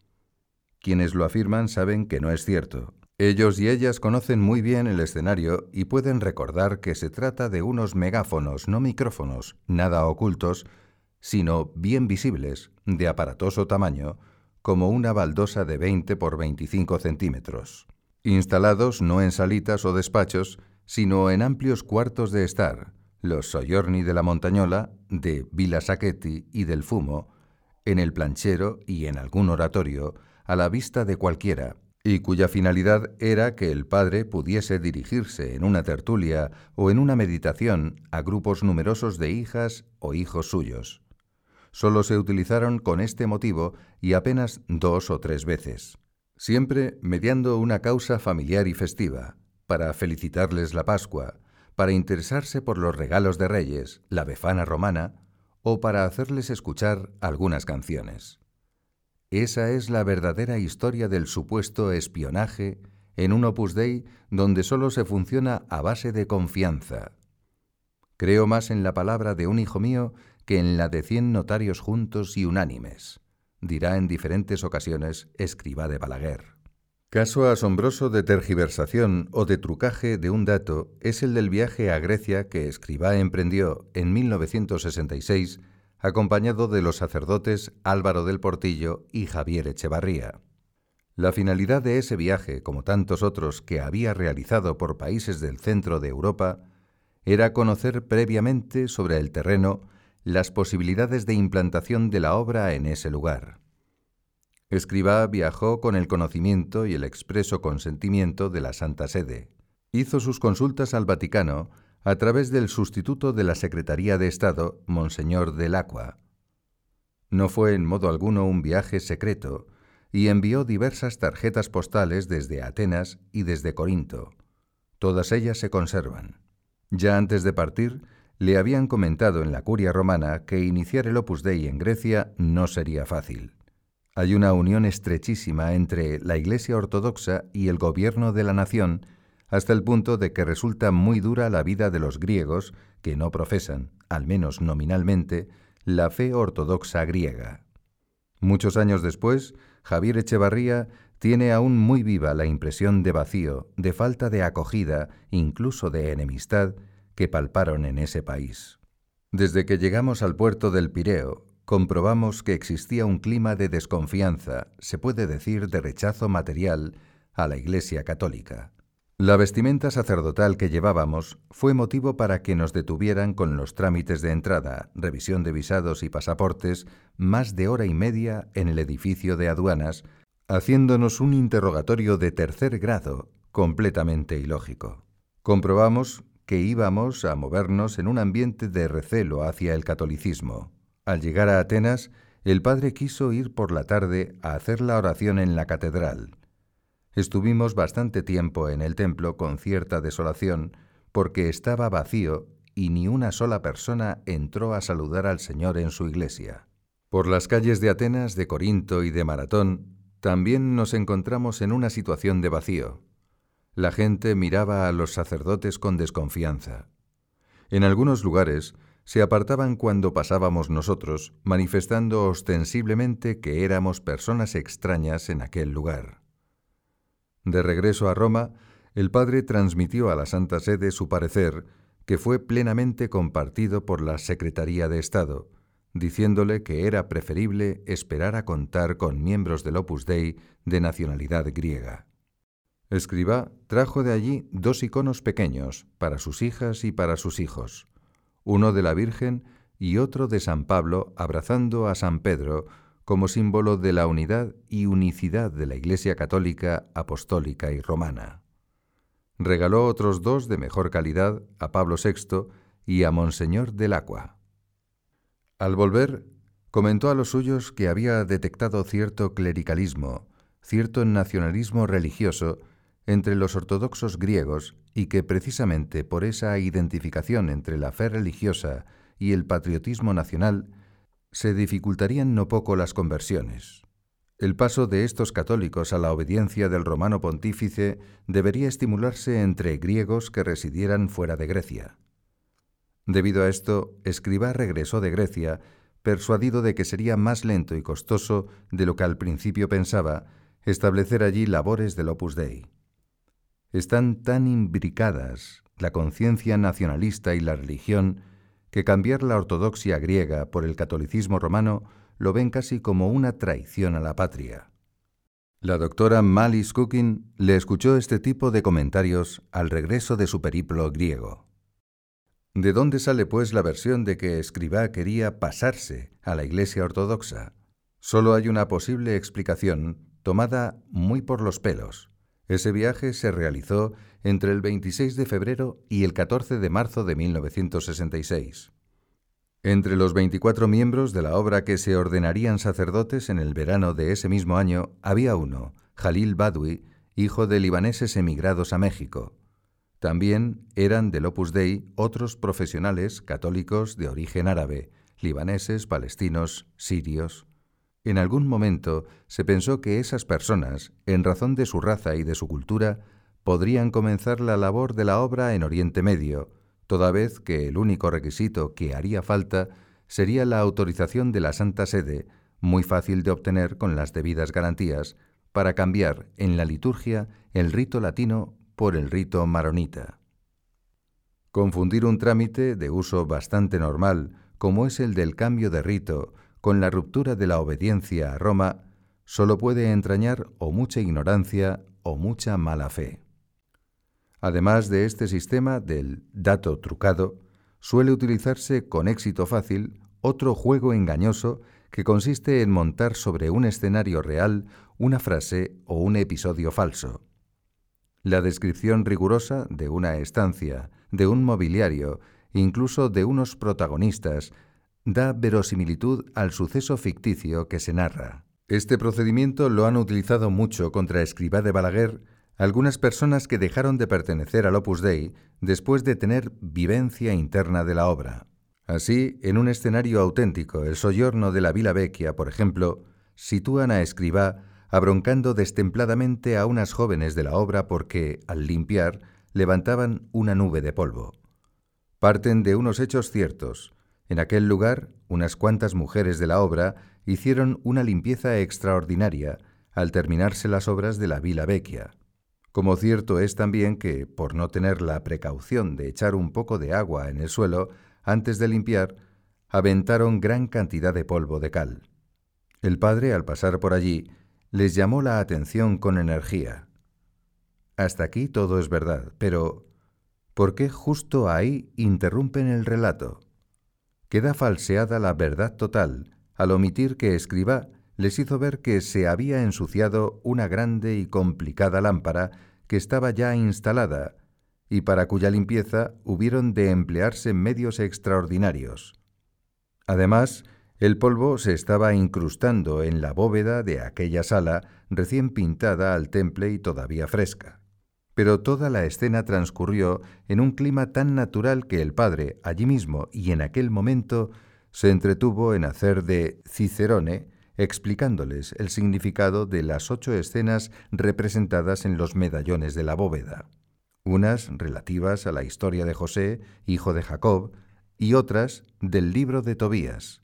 Quienes lo afirman saben que no es cierto. Ellos y ellas conocen muy bien el escenario y pueden recordar que se trata de unos megáfonos, no micrófonos, nada ocultos, sino bien visibles, de aparatoso tamaño, como una baldosa de 20 por 25 centímetros, instalados no en salitas o despachos, sino en amplios cuartos de estar, los Soyorni de la Montañola, de Villa Sacchetti y del Fumo, en el planchero y en algún oratorio, a la vista de cualquiera, y cuya finalidad era que el padre pudiese dirigirse en una tertulia o en una meditación a grupos numerosos de hijas o hijos suyos solo se utilizaron con este motivo y apenas dos o tres veces, siempre mediando una causa familiar y festiva, para felicitarles la Pascua, para interesarse por los regalos de reyes, la befana romana, o para hacerles escuchar algunas canciones. Esa es la verdadera historia del supuesto espionaje en un opus dei donde solo se funciona a base de confianza. Creo más en la palabra de un hijo mío que en la de cien notarios juntos y unánimes, dirá en diferentes ocasiones escriba de Balaguer. Caso asombroso de tergiversación o de trucaje de un dato es el del viaje a Grecia que Escribá emprendió en 1966 acompañado de los sacerdotes Álvaro del Portillo y Javier Echevarría. La finalidad de ese viaje, como tantos otros que había realizado por países del centro de Europa, era conocer previamente sobre el terreno las posibilidades de implantación de la obra en ese lugar. Escribá viajó con el conocimiento y el expreso consentimiento de la Santa Sede. Hizo sus consultas al Vaticano a través del sustituto de la Secretaría de Estado, Monseñor del Acqua. No fue en modo alguno un viaje secreto, y envió diversas tarjetas postales desde Atenas y desde Corinto. Todas ellas se conservan. Ya antes de partir, le habían comentado en la curia romana que iniciar el Opus Dei en Grecia no sería fácil. Hay una unión estrechísima entre la Iglesia Ortodoxa y el gobierno de la nación, hasta el punto de que resulta muy dura la vida de los griegos que no profesan, al menos nominalmente, la fe ortodoxa griega. Muchos años después, Javier Echevarría tiene aún muy viva la impresión de vacío, de falta de acogida, incluso de enemistad, que palparon en ese país. Desde que llegamos al puerto del Pireo, comprobamos que existía un clima de desconfianza, se puede decir de rechazo material, a la Iglesia católica. La vestimenta sacerdotal que llevábamos fue motivo para que nos detuvieran con los trámites de entrada, revisión de visados y pasaportes, más de hora y media en el edificio de aduanas, haciéndonos un interrogatorio de tercer grado completamente ilógico. Comprobamos que íbamos a movernos en un ambiente de recelo hacia el catolicismo. Al llegar a Atenas, el padre quiso ir por la tarde a hacer la oración en la catedral. Estuvimos bastante tiempo en el templo con cierta desolación, porque estaba vacío y ni una sola persona entró a saludar al Señor en su iglesia. Por las calles de Atenas, de Corinto y de Maratón, también nos encontramos en una situación de vacío. La gente miraba a los sacerdotes con desconfianza. En algunos lugares se apartaban cuando pasábamos nosotros, manifestando ostensiblemente que éramos personas extrañas en aquel lugar. De regreso a Roma, el padre transmitió a la Santa Sede su parecer, que fue plenamente compartido por la Secretaría de Estado, diciéndole que era preferible esperar a contar con miembros del Opus Dei de nacionalidad griega. Escribá trajo de allí dos iconos pequeños para sus hijas y para sus hijos uno de la Virgen y otro de San Pablo abrazando a San Pedro como símbolo de la unidad y unicidad de la Iglesia católica, apostólica y romana. Regaló otros dos de mejor calidad a Pablo VI y a Monseñor del Acua. Al volver, comentó a los suyos que había detectado cierto clericalismo, cierto nacionalismo religioso entre los ortodoxos griegos y que precisamente por esa identificación entre la fe religiosa y el patriotismo nacional se dificultarían no poco las conversiones. El paso de estos católicos a la obediencia del romano pontífice debería estimularse entre griegos que residieran fuera de Grecia. Debido a esto, Escribá regresó de Grecia, persuadido de que sería más lento y costoso de lo que al principio pensaba establecer allí labores del Opus Dei. Están tan imbricadas la conciencia nacionalista y la religión que cambiar la ortodoxia griega por el catolicismo romano lo ven casi como una traición a la patria. La doctora Malis Cookin le escuchó este tipo de comentarios al regreso de su periplo griego. ¿De dónde sale pues la versión de que Escribá quería pasarse a la Iglesia ortodoxa? Solo hay una posible explicación tomada muy por los pelos. Ese viaje se realizó entre el 26 de febrero y el 14 de marzo de 1966. Entre los 24 miembros de la obra que se ordenarían sacerdotes en el verano de ese mismo año había uno, Jalil Badwi, hijo de libaneses emigrados a México. También eran del Opus Dei otros profesionales católicos de origen árabe, libaneses, palestinos, sirios. En algún momento se pensó que esas personas, en razón de su raza y de su cultura, podrían comenzar la labor de la obra en Oriente Medio, toda vez que el único requisito que haría falta sería la autorización de la Santa Sede, muy fácil de obtener con las debidas garantías, para cambiar en la liturgia el rito latino por el rito maronita. Confundir un trámite de uso bastante normal, como es el del cambio de rito, con la ruptura de la obediencia a Roma, solo puede entrañar o mucha ignorancia o mucha mala fe. Además de este sistema del dato trucado, suele utilizarse con éxito fácil otro juego engañoso que consiste en montar sobre un escenario real una frase o un episodio falso. La descripción rigurosa de una estancia, de un mobiliario, incluso de unos protagonistas, da verosimilitud al suceso ficticio que se narra. Este procedimiento lo han utilizado mucho contra Escribá de Balaguer algunas personas que dejaron de pertenecer al Opus Dei después de tener vivencia interna de la obra. Así, en un escenario auténtico, el soyorno de la Vila Vecchia, por ejemplo, sitúan a Escribá abroncando destempladamente a unas jóvenes de la obra porque, al limpiar, levantaban una nube de polvo. Parten de unos hechos ciertos, en aquel lugar, unas cuantas mujeres de la obra hicieron una limpieza extraordinaria al terminarse las obras de la Vila Vecchia. Como cierto es también que, por no tener la precaución de echar un poco de agua en el suelo antes de limpiar, aventaron gran cantidad de polvo de cal. El padre, al pasar por allí, les llamó la atención con energía. Hasta aquí todo es verdad, pero ¿por qué justo ahí interrumpen el relato? queda falseada la verdad total al omitir que Escribá les hizo ver que se había ensuciado una grande y complicada lámpara que estaba ya instalada y para cuya limpieza hubieron de emplearse medios extraordinarios. Además, El polvo se estaba incrustando en la bóveda de aquella sala recién pintada al temple y todavía fresca. Pero toda la escena transcurrió en un clima tan natural que el padre, allí mismo y en aquel momento, se entretuvo en hacer de Cicerone, explicándoles el significado de las ocho escenas representadas en los medallones de la bóveda, unas relativas a la historia de José, hijo de Jacob, y otras del libro de Tobías.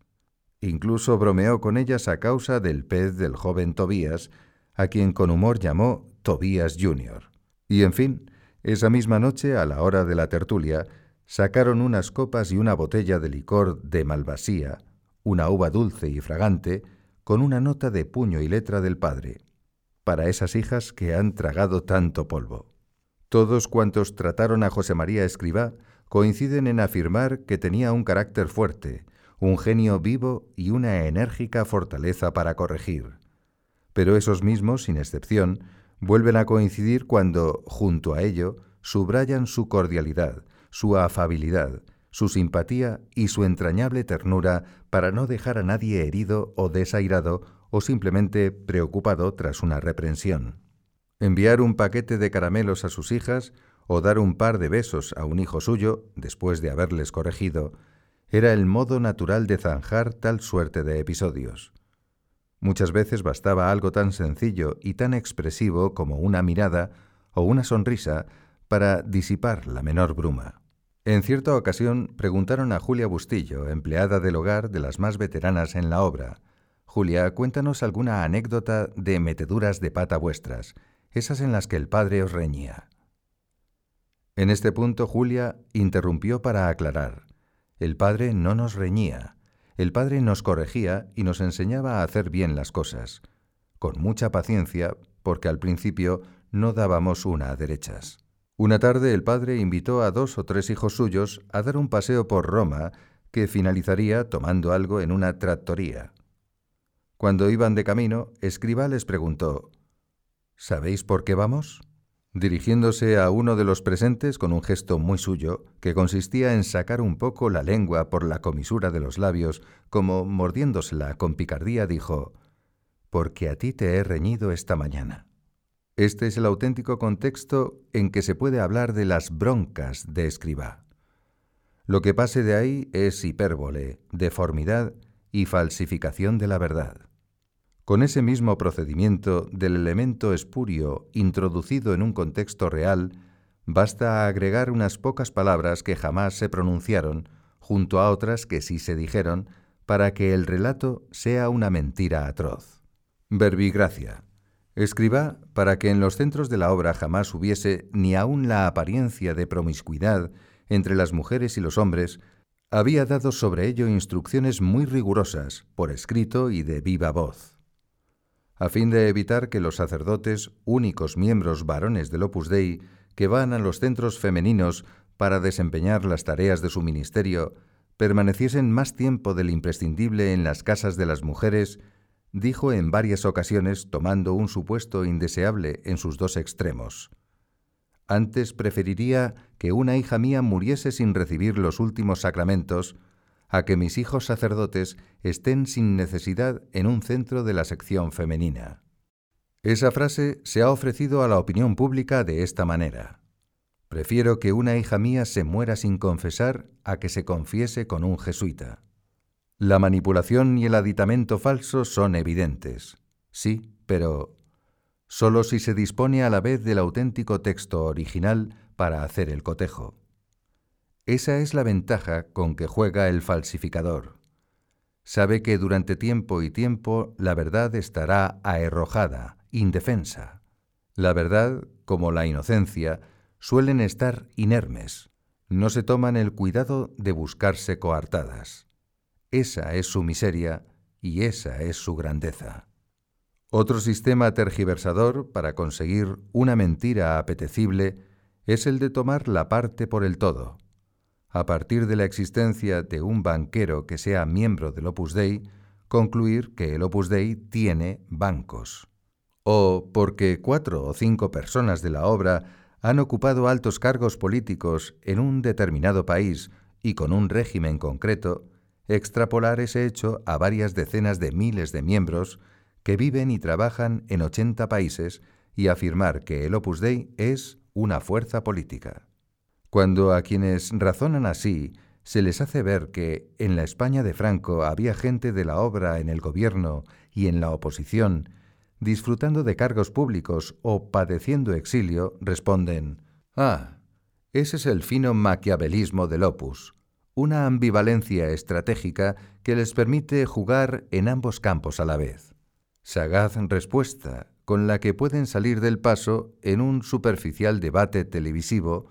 Incluso bromeó con ellas a causa del pez del joven Tobías, a quien con humor llamó Tobías Jr. Y en fin, esa misma noche, a la hora de la tertulia, sacaron unas copas y una botella de licor de Malvasía, una uva dulce y fragante, con una nota de puño y letra del padre, para esas hijas que han tragado tanto polvo. Todos cuantos trataron a José María Escribá coinciden en afirmar que tenía un carácter fuerte, un genio vivo y una enérgica fortaleza para corregir. Pero esos mismos, sin excepción, vuelven a coincidir cuando, junto a ello, subrayan su cordialidad, su afabilidad, su simpatía y su entrañable ternura para no dejar a nadie herido o desairado o simplemente preocupado tras una reprensión. Enviar un paquete de caramelos a sus hijas o dar un par de besos a un hijo suyo, después de haberles corregido, era el modo natural de zanjar tal suerte de episodios. Muchas veces bastaba algo tan sencillo y tan expresivo como una mirada o una sonrisa para disipar la menor bruma. En cierta ocasión preguntaron a Julia Bustillo, empleada del hogar de las más veteranas en la obra, Julia, cuéntanos alguna anécdota de meteduras de pata vuestras, esas en las que el padre os reñía. En este punto Julia interrumpió para aclarar. El padre no nos reñía, el padre nos corregía y nos enseñaba a hacer bien las cosas, con mucha paciencia, porque al principio no dábamos una a derechas. Una tarde el padre invitó a dos o tres hijos suyos a dar un paseo por Roma que finalizaría tomando algo en una trattoría. Cuando iban de camino, Escriba les preguntó ¿Sabéis por qué vamos? dirigiéndose a uno de los presentes con un gesto muy suyo, que consistía en sacar un poco la lengua por la comisura de los labios, como mordiéndosela con picardía, dijo, Porque a ti te he reñido esta mañana. Este es el auténtico contexto en que se puede hablar de las broncas de escriba. Lo que pase de ahí es hipérbole, deformidad y falsificación de la verdad. Con ese mismo procedimiento del elemento espurio introducido en un contexto real, basta agregar unas pocas palabras que jamás se pronunciaron, junto a otras que sí se dijeron, para que el relato sea una mentira atroz. Verbigracia. Escriba para que en los centros de la obra jamás hubiese ni aun la apariencia de promiscuidad entre las mujeres y los hombres, había dado sobre ello instrucciones muy rigurosas, por escrito y de viva voz. A fin de evitar que los sacerdotes, únicos miembros varones del Opus Dei, que van a los centros femeninos para desempeñar las tareas de su ministerio, permaneciesen más tiempo del imprescindible en las casas de las mujeres, dijo en varias ocasiones, tomando un supuesto indeseable en sus dos extremos. Antes preferiría que una hija mía muriese sin recibir los últimos sacramentos a que mis hijos sacerdotes estén sin necesidad en un centro de la sección femenina. Esa frase se ha ofrecido a la opinión pública de esta manera. Prefiero que una hija mía se muera sin confesar a que se confiese con un jesuita. La manipulación y el aditamento falso son evidentes. Sí, pero solo si se dispone a la vez del auténtico texto original para hacer el cotejo. Esa es la ventaja con que juega el falsificador. Sabe que durante tiempo y tiempo la verdad estará aerrojada, indefensa. La verdad, como la inocencia, suelen estar inermes. No se toman el cuidado de buscarse coartadas. Esa es su miseria y esa es su grandeza. Otro sistema tergiversador para conseguir una mentira apetecible es el de tomar la parte por el todo a partir de la existencia de un banquero que sea miembro del Opus Dei, concluir que el Opus Dei tiene bancos. O porque cuatro o cinco personas de la obra han ocupado altos cargos políticos en un determinado país y con un régimen concreto, extrapolar ese hecho a varias decenas de miles de miembros que viven y trabajan en 80 países y afirmar que el Opus Dei es una fuerza política. Cuando a quienes razonan así se les hace ver que en la España de Franco había gente de la obra en el gobierno y en la oposición, disfrutando de cargos públicos o padeciendo exilio, responden, Ah, ese es el fino maquiavelismo del opus, una ambivalencia estratégica que les permite jugar en ambos campos a la vez. Sagaz respuesta con la que pueden salir del paso en un superficial debate televisivo,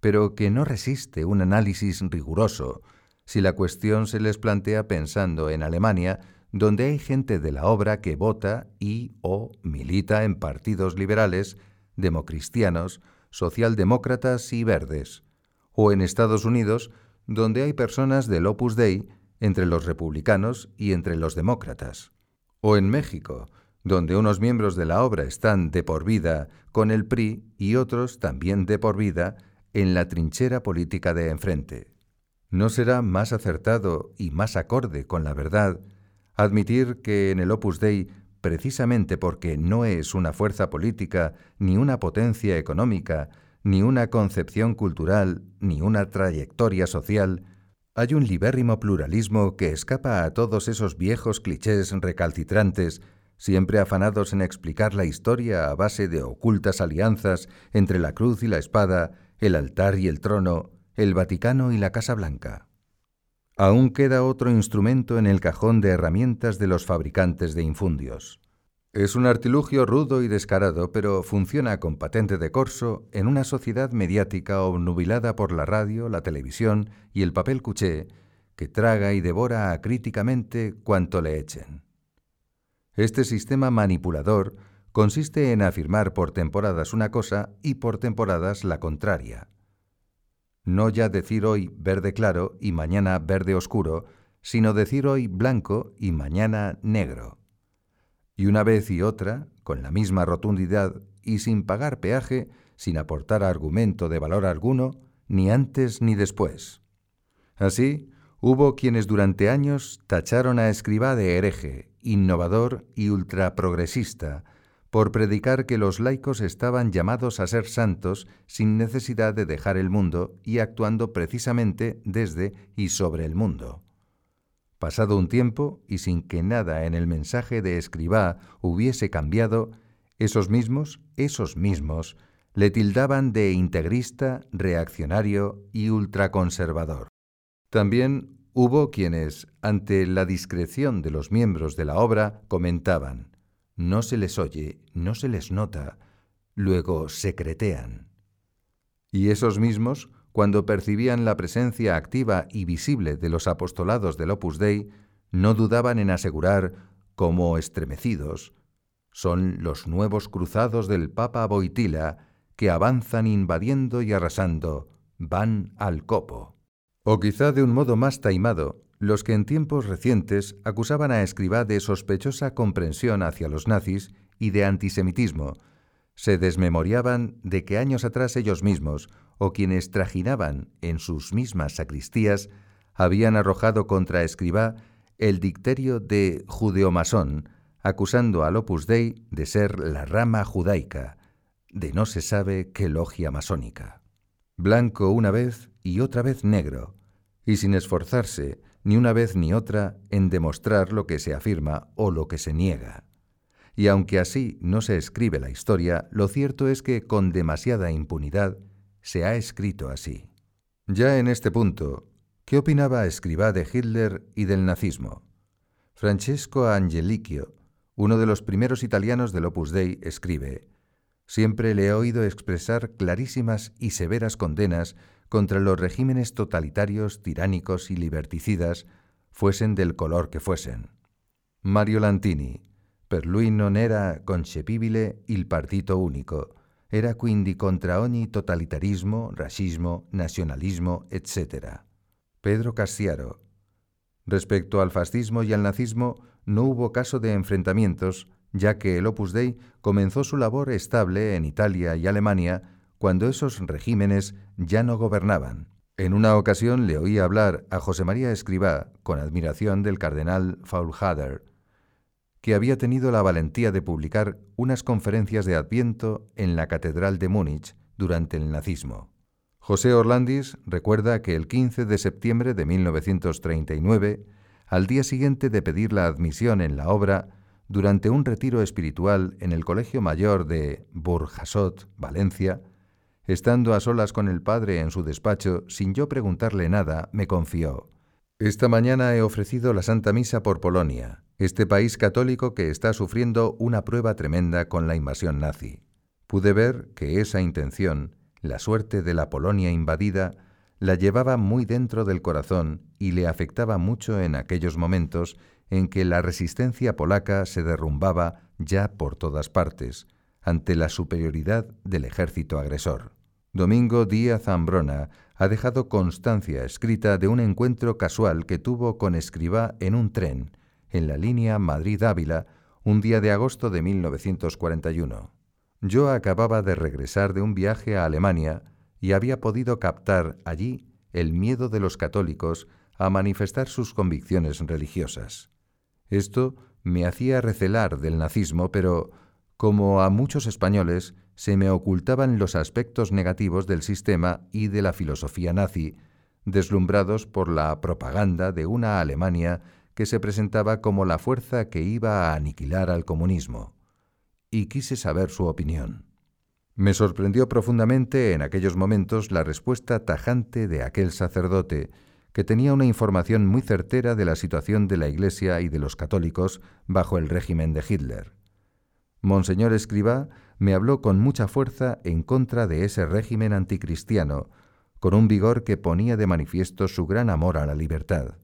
pero que no resiste un análisis riguroso si la cuestión se les plantea pensando en Alemania, donde hay gente de la obra que vota y o milita en partidos liberales, democristianos, socialdemócratas y verdes, o en Estados Unidos, donde hay personas del Opus Dei entre los republicanos y entre los demócratas, o en México, donde unos miembros de la obra están de por vida con el PRI y otros también de por vida en la trinchera política de enfrente. ¿No será más acertado y más acorde con la verdad admitir que en el Opus Dei precisamente porque no es una fuerza política, ni una potencia económica, ni una concepción cultural, ni una trayectoria social, hay un libérrimo pluralismo que escapa a todos esos viejos clichés recalcitrantes, siempre afanados en explicar la historia a base de ocultas alianzas entre la cruz y la espada, el altar y el trono, el Vaticano y la Casa Blanca. Aún queda otro instrumento en el cajón de herramientas de los fabricantes de infundios. Es un artilugio rudo y descarado, pero funciona con patente de corso en una sociedad mediática obnubilada por la radio, la televisión y el papel cuché, que traga y devora acríticamente cuanto le echen. Este sistema manipulador consiste en afirmar por temporadas una cosa y por temporadas la contraria no ya decir hoy verde claro y mañana verde oscuro, sino decir hoy blanco y mañana negro. Y una vez y otra, con la misma rotundidad y sin pagar peaje, sin aportar argumento de valor alguno, ni antes ni después. Así, hubo quienes durante años tacharon a Escribá de hereje, innovador y ultraprogresista, por predicar que los laicos estaban llamados a ser santos sin necesidad de dejar el mundo y actuando precisamente desde y sobre el mundo. Pasado un tiempo, y sin que nada en el mensaje de escribá hubiese cambiado, esos mismos, esos mismos, le tildaban de integrista, reaccionario y ultraconservador. También hubo quienes, ante la discreción de los miembros de la obra, comentaban, no se les oye, no se les nota, luego secretean. Y esos mismos, cuando percibían la presencia activa y visible de los apostolados del Opus Dei, no dudaban en asegurar, como estremecidos, son los nuevos cruzados del Papa Boitila que avanzan invadiendo y arrasando, van al copo. O quizá de un modo más taimado, los que en tiempos recientes acusaban a Escribá de sospechosa comprensión hacia los nazis y de antisemitismo, se desmemoriaban de que años atrás ellos mismos, o quienes trajinaban en sus mismas sacristías, habían arrojado contra Escribá el dicterio de judeomasón, acusando al Opus Dei de ser la rama judaica, de no se sabe qué logia masónica. Blanco una vez y otra vez negro, y sin esforzarse, ni una vez ni otra en demostrar lo que se afirma o lo que se niega. Y aunque así no se escribe la historia, lo cierto es que con demasiada impunidad se ha escrito así. Ya en este punto, ¿qué opinaba Escribá de Hitler y del nazismo? Francesco Angelicchio, uno de los primeros italianos del Opus Dei, escribe, Siempre le he oído expresar clarísimas y severas condenas contra los regímenes totalitarios, tiránicos y liberticidas, fuesen del color que fuesen. Mario Lantini, per lui non era concepibile il partito unico, era quindi contra ogni totalitarismo, racismo, nacionalismo, etc. Pedro Cassiaro. Respecto al fascismo y al nazismo, no hubo caso de enfrentamientos, ya que el Opus Dei comenzó su labor estable en Italia y Alemania cuando esos regímenes ya no gobernaban. En una ocasión le oí hablar a José María Escribá con admiración del cardenal Faulhader, que había tenido la valentía de publicar unas conferencias de Adviento en la Catedral de Múnich durante el nazismo. José Orlandis recuerda que el 15 de septiembre de 1939, al día siguiente de pedir la admisión en la obra, durante un retiro espiritual en el Colegio Mayor de Burjasot, Valencia, estando a solas con el padre en su despacho, sin yo preguntarle nada, me confió. Esta mañana he ofrecido la Santa Misa por Polonia, este país católico que está sufriendo una prueba tremenda con la invasión nazi. Pude ver que esa intención, la suerte de la Polonia invadida, la llevaba muy dentro del corazón y le afectaba mucho en aquellos momentos en que la resistencia polaca se derrumbaba ya por todas partes, ante la superioridad del ejército agresor. Domingo Díaz Zambrona ha dejado constancia escrita de un encuentro casual que tuvo con Escribá en un tren, en la línea Madrid-Ávila, un día de agosto de 1941. Yo acababa de regresar de un viaje a Alemania y había podido captar allí el miedo de los católicos a manifestar sus convicciones religiosas. Esto me hacía recelar del nazismo, pero, como a muchos españoles, se me ocultaban los aspectos negativos del sistema y de la filosofía nazi, deslumbrados por la propaganda de una Alemania que se presentaba como la fuerza que iba a aniquilar al comunismo. Y quise saber su opinión. Me sorprendió profundamente en aquellos momentos la respuesta tajante de aquel sacerdote, que tenía una información muy certera de la situación de la Iglesia y de los católicos bajo el régimen de Hitler. Monseñor Escribá me habló con mucha fuerza en contra de ese régimen anticristiano, con un vigor que ponía de manifiesto su gran amor a la libertad.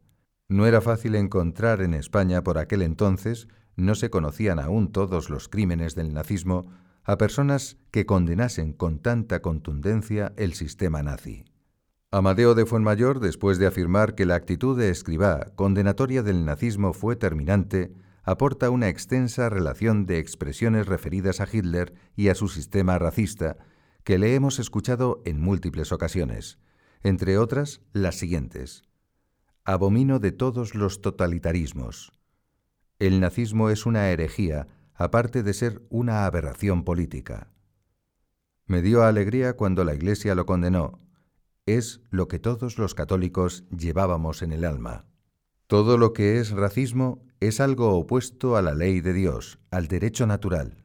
No era fácil encontrar en España por aquel entonces, no se conocían aún todos los crímenes del nazismo, a personas que condenasen con tanta contundencia el sistema nazi. Amadeo de Fuenmayor, después de afirmar que la actitud de Escribá condenatoria del nazismo fue terminante, aporta una extensa relación de expresiones referidas a Hitler y a su sistema racista, que le hemos escuchado en múltiples ocasiones, entre otras las siguientes. Abomino de todos los totalitarismos. El nazismo es una herejía, aparte de ser una aberración política. Me dio alegría cuando la Iglesia lo condenó, es lo que todos los católicos llevábamos en el alma. Todo lo que es racismo es algo opuesto a la ley de Dios, al derecho natural.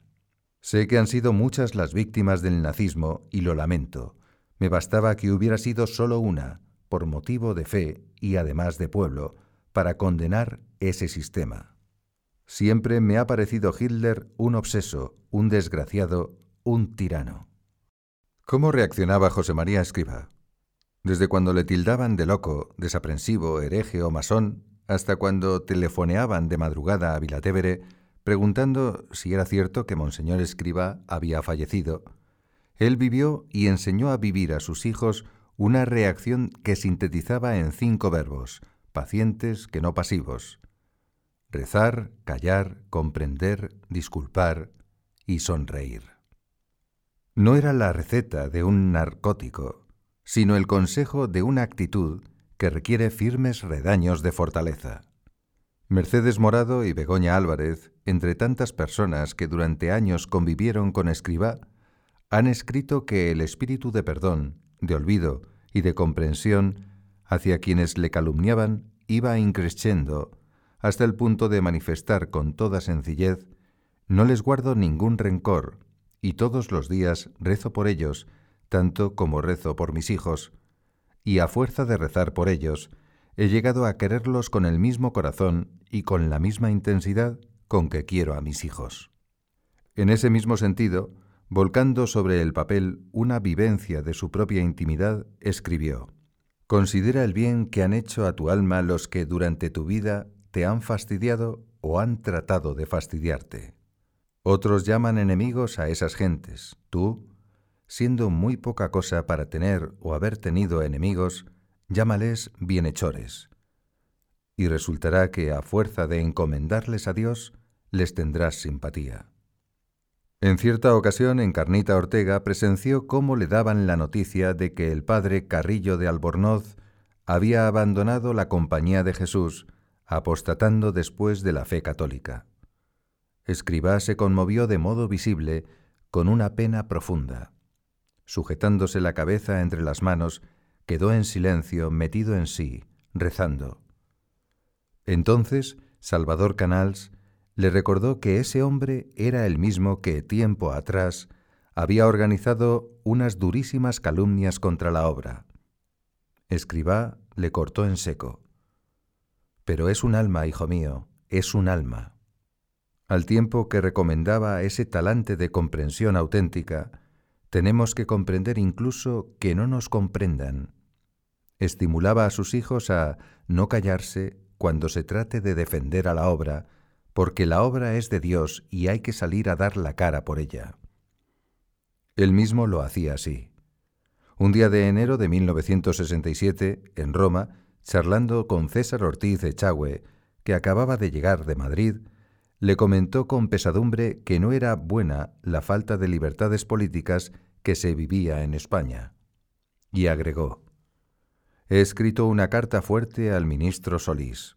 Sé que han sido muchas las víctimas del nazismo y lo lamento. Me bastaba que hubiera sido solo una, por motivo de fe y además de pueblo, para condenar ese sistema. Siempre me ha parecido Hitler un obseso, un desgraciado, un tirano. ¿Cómo reaccionaba José María Escriba? Desde cuando le tildaban de loco, desaprensivo, hereje o masón, hasta cuando telefoneaban de madrugada a Vilatevere preguntando si era cierto que Monseñor Escriba había fallecido, él vivió y enseñó a vivir a sus hijos una reacción que sintetizaba en cinco verbos, pacientes que no pasivos. Rezar, callar, comprender, disculpar y sonreír. No era la receta de un narcótico, sino el consejo de una actitud que requiere firmes redaños de fortaleza. Mercedes Morado y Begoña Álvarez, entre tantas personas que durante años convivieron con Escribá, han escrito que el espíritu de perdón, de olvido y de comprensión hacia quienes le calumniaban iba increciendo hasta el punto de manifestar con toda sencillez no les guardo ningún rencor y todos los días rezo por ellos tanto como rezo por mis hijos, y a fuerza de rezar por ellos, he llegado a quererlos con el mismo corazón y con la misma intensidad con que quiero a mis hijos. En ese mismo sentido, volcando sobre el papel una vivencia de su propia intimidad, escribió, Considera el bien que han hecho a tu alma los que durante tu vida te han fastidiado o han tratado de fastidiarte. Otros llaman enemigos a esas gentes. Tú, siendo muy poca cosa para tener o haber tenido enemigos, llámales bienhechores. Y resultará que a fuerza de encomendarles a Dios, les tendrás simpatía. En cierta ocasión, Encarnita Ortega presenció cómo le daban la noticia de que el padre Carrillo de Albornoz había abandonado la compañía de Jesús, apostatando después de la fe católica. Escribá se conmovió de modo visible, con una pena profunda. Sujetándose la cabeza entre las manos, quedó en silencio, metido en sí, rezando. Entonces, Salvador Canals le recordó que ese hombre era el mismo que tiempo atrás había organizado unas durísimas calumnias contra la obra. Escribá le cortó en seco. Pero es un alma, hijo mío, es un alma. Al tiempo que recomendaba ese talante de comprensión auténtica, tenemos que comprender incluso que no nos comprendan. Estimulaba a sus hijos a no callarse cuando se trate de defender a la obra, porque la obra es de Dios y hay que salir a dar la cara por ella. Él mismo lo hacía así. Un día de enero de 1967, en Roma, charlando con César Ortiz Echagüe, que acababa de llegar de Madrid, le comentó con pesadumbre que no era buena la falta de libertades políticas que se vivía en España. Y agregó, He escrito una carta fuerte al ministro Solís.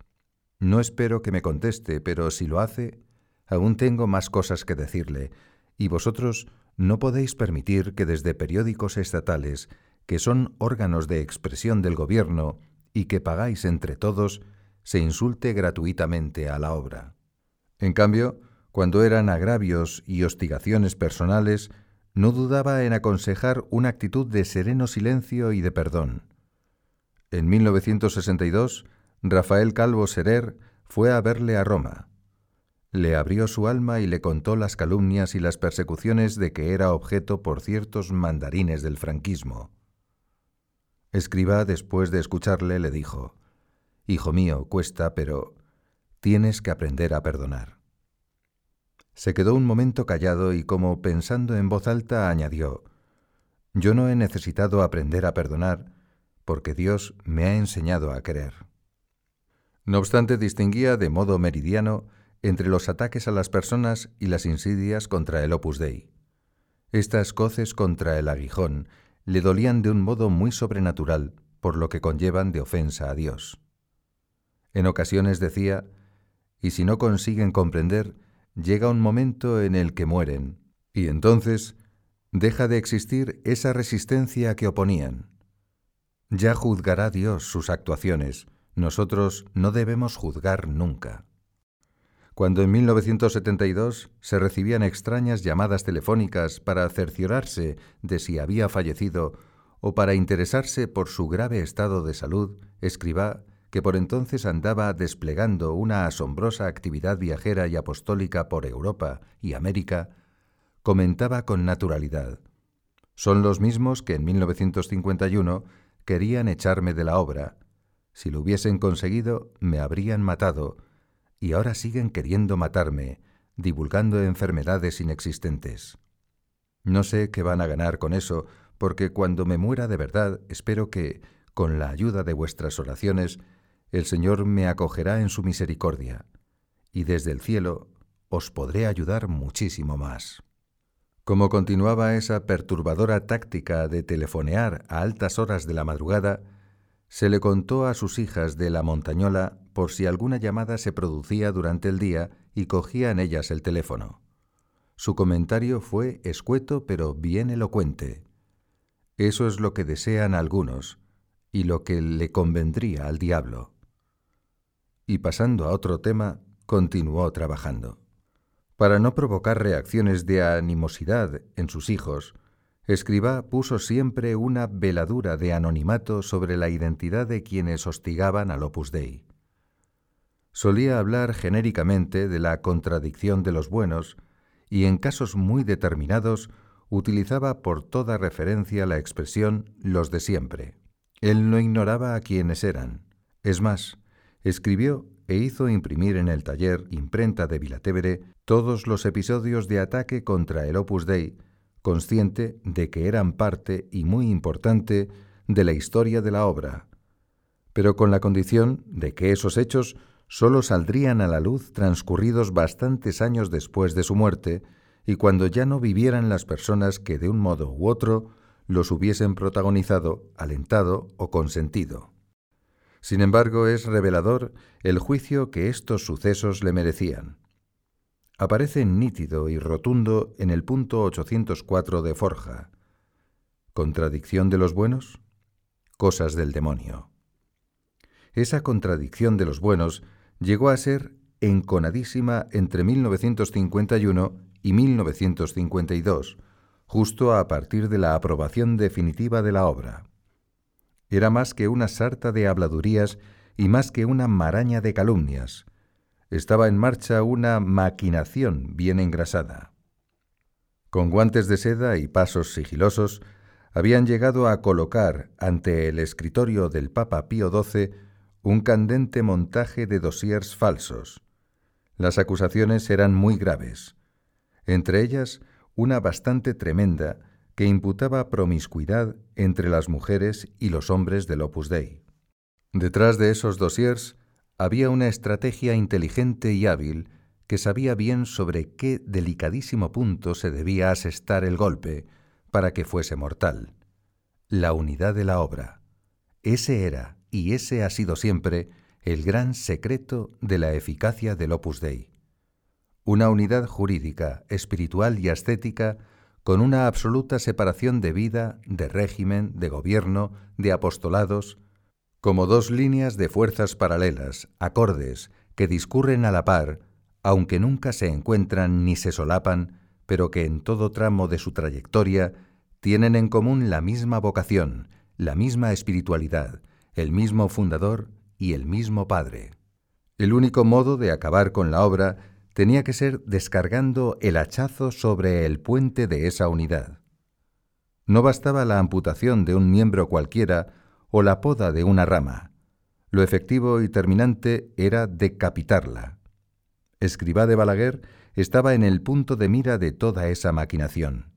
No espero que me conteste, pero si lo hace, aún tengo más cosas que decirle, y vosotros no podéis permitir que desde periódicos estatales, que son órganos de expresión del gobierno y que pagáis entre todos, se insulte gratuitamente a la obra. En cambio, cuando eran agravios y hostigaciones personales, no dudaba en aconsejar una actitud de sereno silencio y de perdón. En 1962 Rafael Calvo Serer fue a verle a Roma. Le abrió su alma y le contó las calumnias y las persecuciones de que era objeto por ciertos mandarines del franquismo. Escriba, después de escucharle, le dijo, Hijo mío, cuesta, pero tienes que aprender a perdonar. Se quedó un momento callado y como pensando en voz alta añadió, Yo no he necesitado aprender a perdonar, porque Dios me ha enseñado a querer. No obstante, distinguía de modo meridiano entre los ataques a las personas y las insidias contra el opus dei. Estas coces contra el aguijón le dolían de un modo muy sobrenatural, por lo que conllevan de ofensa a Dios. En ocasiones decía, y si no consiguen comprender, llega un momento en el que mueren, y entonces deja de existir esa resistencia que oponían. Ya juzgará Dios sus actuaciones, nosotros no debemos juzgar nunca. Cuando en 1972 se recibían extrañas llamadas telefónicas para cerciorarse de si había fallecido o para interesarse por su grave estado de salud, escriba que por entonces andaba desplegando una asombrosa actividad viajera y apostólica por Europa y América, comentaba con naturalidad. Son los mismos que en 1951 querían echarme de la obra. Si lo hubiesen conseguido, me habrían matado, y ahora siguen queriendo matarme, divulgando enfermedades inexistentes. No sé qué van a ganar con eso, porque cuando me muera de verdad, espero que, con la ayuda de vuestras oraciones, el Señor me acogerá en su misericordia, y desde el cielo os podré ayudar muchísimo más. Como continuaba esa perturbadora táctica de telefonear a altas horas de la madrugada, se le contó a sus hijas de la montañola por si alguna llamada se producía durante el día y cogían ellas el teléfono. Su comentario fue escueto pero bien elocuente. Eso es lo que desean algunos y lo que le convendría al diablo. Y pasando a otro tema, continuó trabajando. Para no provocar reacciones de animosidad en sus hijos, Escribá puso siempre una veladura de anonimato sobre la identidad de quienes hostigaban al Opus Dei. Solía hablar genéricamente de la contradicción de los buenos y en casos muy determinados utilizaba por toda referencia la expresión los de siempre. Él no ignoraba a quienes eran. Es más, escribió e hizo imprimir en el taller imprenta de Vilatevere todos los episodios de ataque contra el Opus Dei, consciente de que eran parte y muy importante de la historia de la obra, pero con la condición de que esos hechos sólo saldrían a la luz transcurridos bastantes años después de su muerte y cuando ya no vivieran las personas que de un modo u otro los hubiesen protagonizado, alentado o consentido. Sin embargo, es revelador el juicio que estos sucesos le merecían. Aparece nítido y rotundo en el punto 804 de Forja. ¿Contradicción de los buenos? Cosas del demonio. Esa contradicción de los buenos llegó a ser enconadísima entre 1951 y 1952, justo a partir de la aprobación definitiva de la obra. Era más que una sarta de habladurías y más que una maraña de calumnias. Estaba en marcha una maquinación bien engrasada. Con guantes de seda y pasos sigilosos, habían llegado a colocar ante el escritorio del Papa Pío XII un candente montaje de dosiers falsos. Las acusaciones eran muy graves, entre ellas una bastante tremenda que imputaba promiscuidad entre las mujeres y los hombres del Opus Dei. Detrás de esos dossiers había una estrategia inteligente y hábil que sabía bien sobre qué delicadísimo punto se debía asestar el golpe para que fuese mortal. La unidad de la obra. Ese era, y ese ha sido siempre, el gran secreto de la eficacia del Opus Dei. Una unidad jurídica, espiritual y ascética con una absoluta separación de vida, de régimen, de gobierno, de apostolados, como dos líneas de fuerzas paralelas, acordes, que discurren a la par, aunque nunca se encuentran ni se solapan, pero que en todo tramo de su trayectoria tienen en común la misma vocación, la misma espiritualidad, el mismo fundador y el mismo Padre. El único modo de acabar con la obra tenía que ser descargando el hachazo sobre el puente de esa unidad. No bastaba la amputación de un miembro cualquiera o la poda de una rama. Lo efectivo y terminante era decapitarla. Escribá de Balaguer estaba en el punto de mira de toda esa maquinación.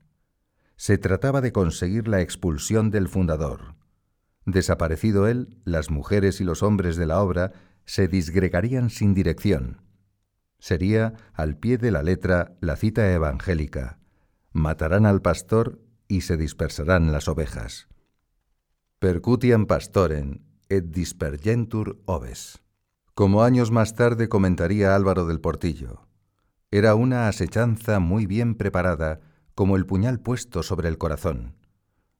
Se trataba de conseguir la expulsión del fundador. Desaparecido él, las mujeres y los hombres de la obra se disgregarían sin dirección. Sería, al pie de la letra, la cita evangélica. Matarán al pastor y se dispersarán las ovejas. Percutiam pastoren et dispergentur oves. Como años más tarde comentaría Álvaro del Portillo, era una asechanza muy bien preparada, como el puñal puesto sobre el corazón.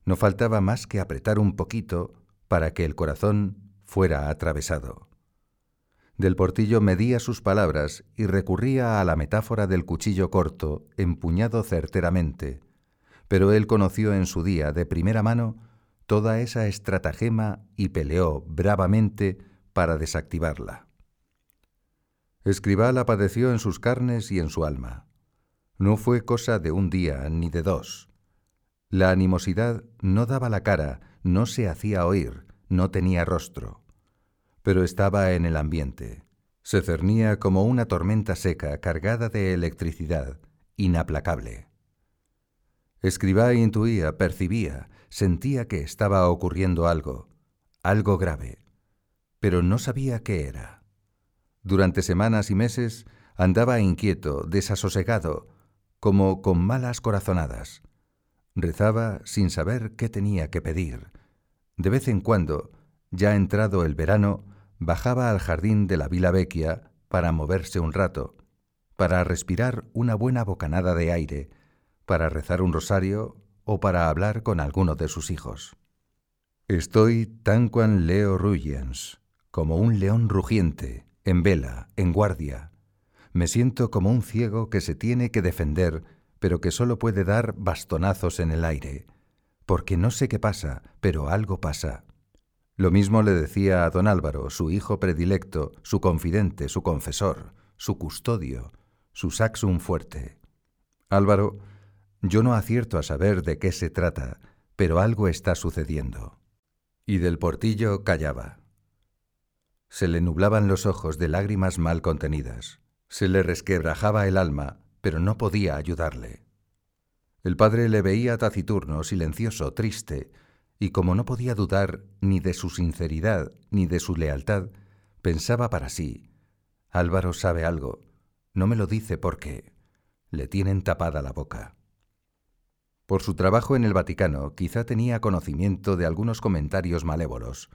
No faltaba más que apretar un poquito para que el corazón fuera atravesado. Del Portillo medía sus palabras y recurría a la metáfora del cuchillo corto, empuñado certeramente, pero él conoció en su día de primera mano toda esa estratagema y peleó bravamente para desactivarla. Escribá padeció en sus carnes y en su alma. No fue cosa de un día ni de dos. La animosidad no daba la cara, no se hacía oír, no tenía rostro. Pero estaba en el ambiente. Se cernía como una tormenta seca cargada de electricidad, inaplacable. Escribá intuía, percibía, sentía que estaba ocurriendo algo, algo grave, pero no sabía qué era. Durante semanas y meses andaba inquieto, desasosegado, como con malas corazonadas. Rezaba sin saber qué tenía que pedir. De vez en cuando, ya entrado el verano, bajaba al jardín de la Vila Vecchia para moverse un rato, para respirar una buena bocanada de aire, para rezar un rosario o para hablar con alguno de sus hijos. Estoy tan cuan leo ruyens, como un león rugiente, en vela, en guardia, me siento como un ciego que se tiene que defender, pero que solo puede dar bastonazos en el aire, porque no sé qué pasa, pero algo pasa. Lo mismo le decía a don Álvaro, su hijo predilecto, su confidente, su confesor, su custodio, su saxum fuerte. Álvaro, yo no acierto a saber de qué se trata, pero algo está sucediendo. Y del portillo callaba. Se le nublaban los ojos de lágrimas mal contenidas. Se le resquebrajaba el alma, pero no podía ayudarle. El padre le veía taciturno, silencioso, triste, y como no podía dudar ni de su sinceridad ni de su lealtad, pensaba para sí, Álvaro sabe algo, no me lo dice porque... le tienen tapada la boca. Por su trabajo en el Vaticano quizá tenía conocimiento de algunos comentarios malévolos,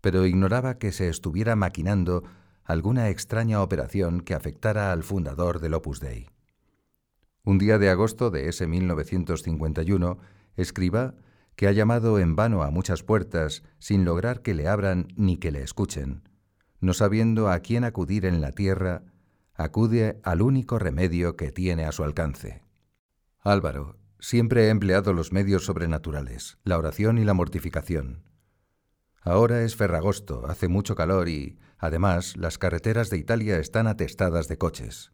pero ignoraba que se estuviera maquinando alguna extraña operación que afectara al fundador del Opus Dei. Un día de agosto de ese 1951, escriba, que ha llamado en vano a muchas puertas sin lograr que le abran ni que le escuchen, no sabiendo a quién acudir en la tierra, acude al único remedio que tiene a su alcance. Álvaro, siempre he empleado los medios sobrenaturales, la oración y la mortificación. Ahora es ferragosto, hace mucho calor y, además, las carreteras de Italia están atestadas de coches.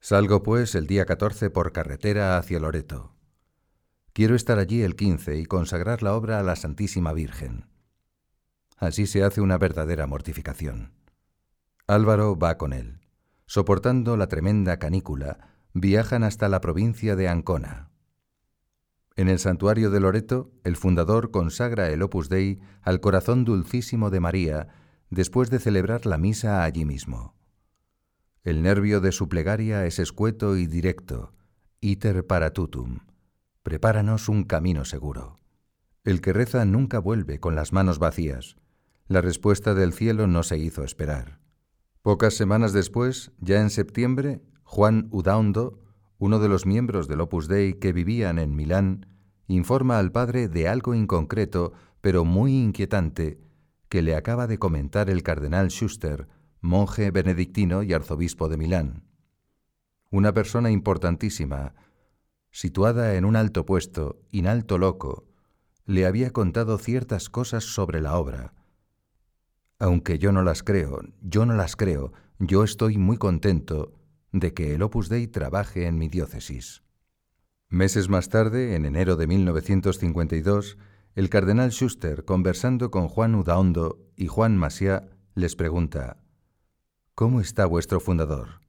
Salgo, pues, el día 14 por carretera hacia Loreto. Quiero estar allí el 15 y consagrar la obra a la Santísima Virgen. Así se hace una verdadera mortificación. Álvaro va con él. Soportando la tremenda canícula, viajan hasta la provincia de Ancona. En el santuario de Loreto, el fundador consagra el Opus Dei al corazón dulcísimo de María después de celebrar la misa allí mismo. El nervio de su plegaria es escueto y directo, iter paratutum, prepáranos un camino seguro. El que reza nunca vuelve con las manos vacías. La respuesta del cielo no se hizo esperar. Pocas semanas después, ya en septiembre, Juan Udaundo, uno de los miembros del Opus Dei que vivían en Milán, informa al padre de algo inconcreto, pero muy inquietante, que le acaba de comentar el cardenal Schuster, monje benedictino y arzobispo de Milán. Una persona importantísima, situada en un alto puesto, inalto loco, le había contado ciertas cosas sobre la obra. Aunque yo no las creo, yo no las creo, yo estoy muy contento de que el Opus Dei trabaje en mi diócesis. Meses más tarde, en enero de 1952, el cardenal Schuster, conversando con Juan Udaondo y Juan Masia, les pregunta, ¿Cómo está vuestro fundador?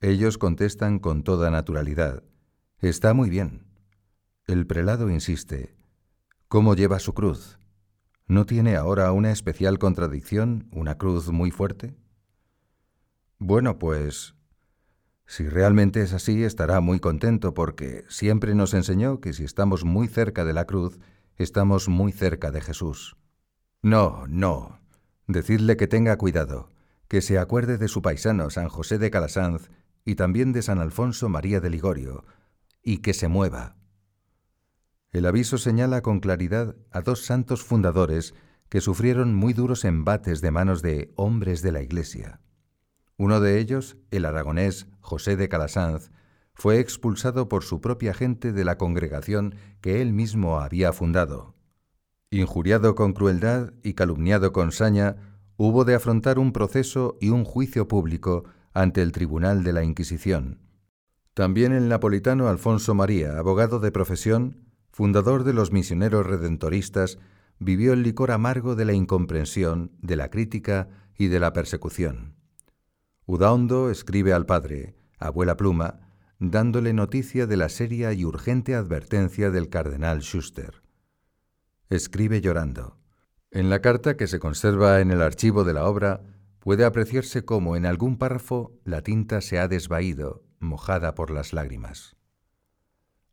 Ellos contestan con toda naturalidad, Está muy bien. El prelado insiste, ¿Cómo lleva su cruz? ¿No tiene ahora una especial contradicción, una cruz muy fuerte? Bueno, pues si realmente es así, estará muy contento porque siempre nos enseñó que si estamos muy cerca de la cruz, estamos muy cerca de Jesús. No, no. Decidle que tenga cuidado, que se acuerde de su paisano San José de Calasanz y también de San Alfonso María de Ligorio, y que se mueva. El aviso señala con claridad a dos santos fundadores que sufrieron muy duros embates de manos de hombres de la Iglesia. Uno de ellos, el aragonés José de Calasanz, fue expulsado por su propia gente de la congregación que él mismo había fundado. Injuriado con crueldad y calumniado con saña, hubo de afrontar un proceso y un juicio público ante el Tribunal de la Inquisición. También el napolitano Alfonso María, abogado de profesión, fundador de los misioneros redentoristas, vivió el licor amargo de la incomprensión, de la crítica y de la persecución. Udaondo escribe al padre, abuela pluma, dándole noticia de la seria y urgente advertencia del cardenal Schuster. Escribe llorando. En la carta que se conserva en el archivo de la obra puede apreciarse cómo en algún párrafo la tinta se ha desvaído, mojada por las lágrimas.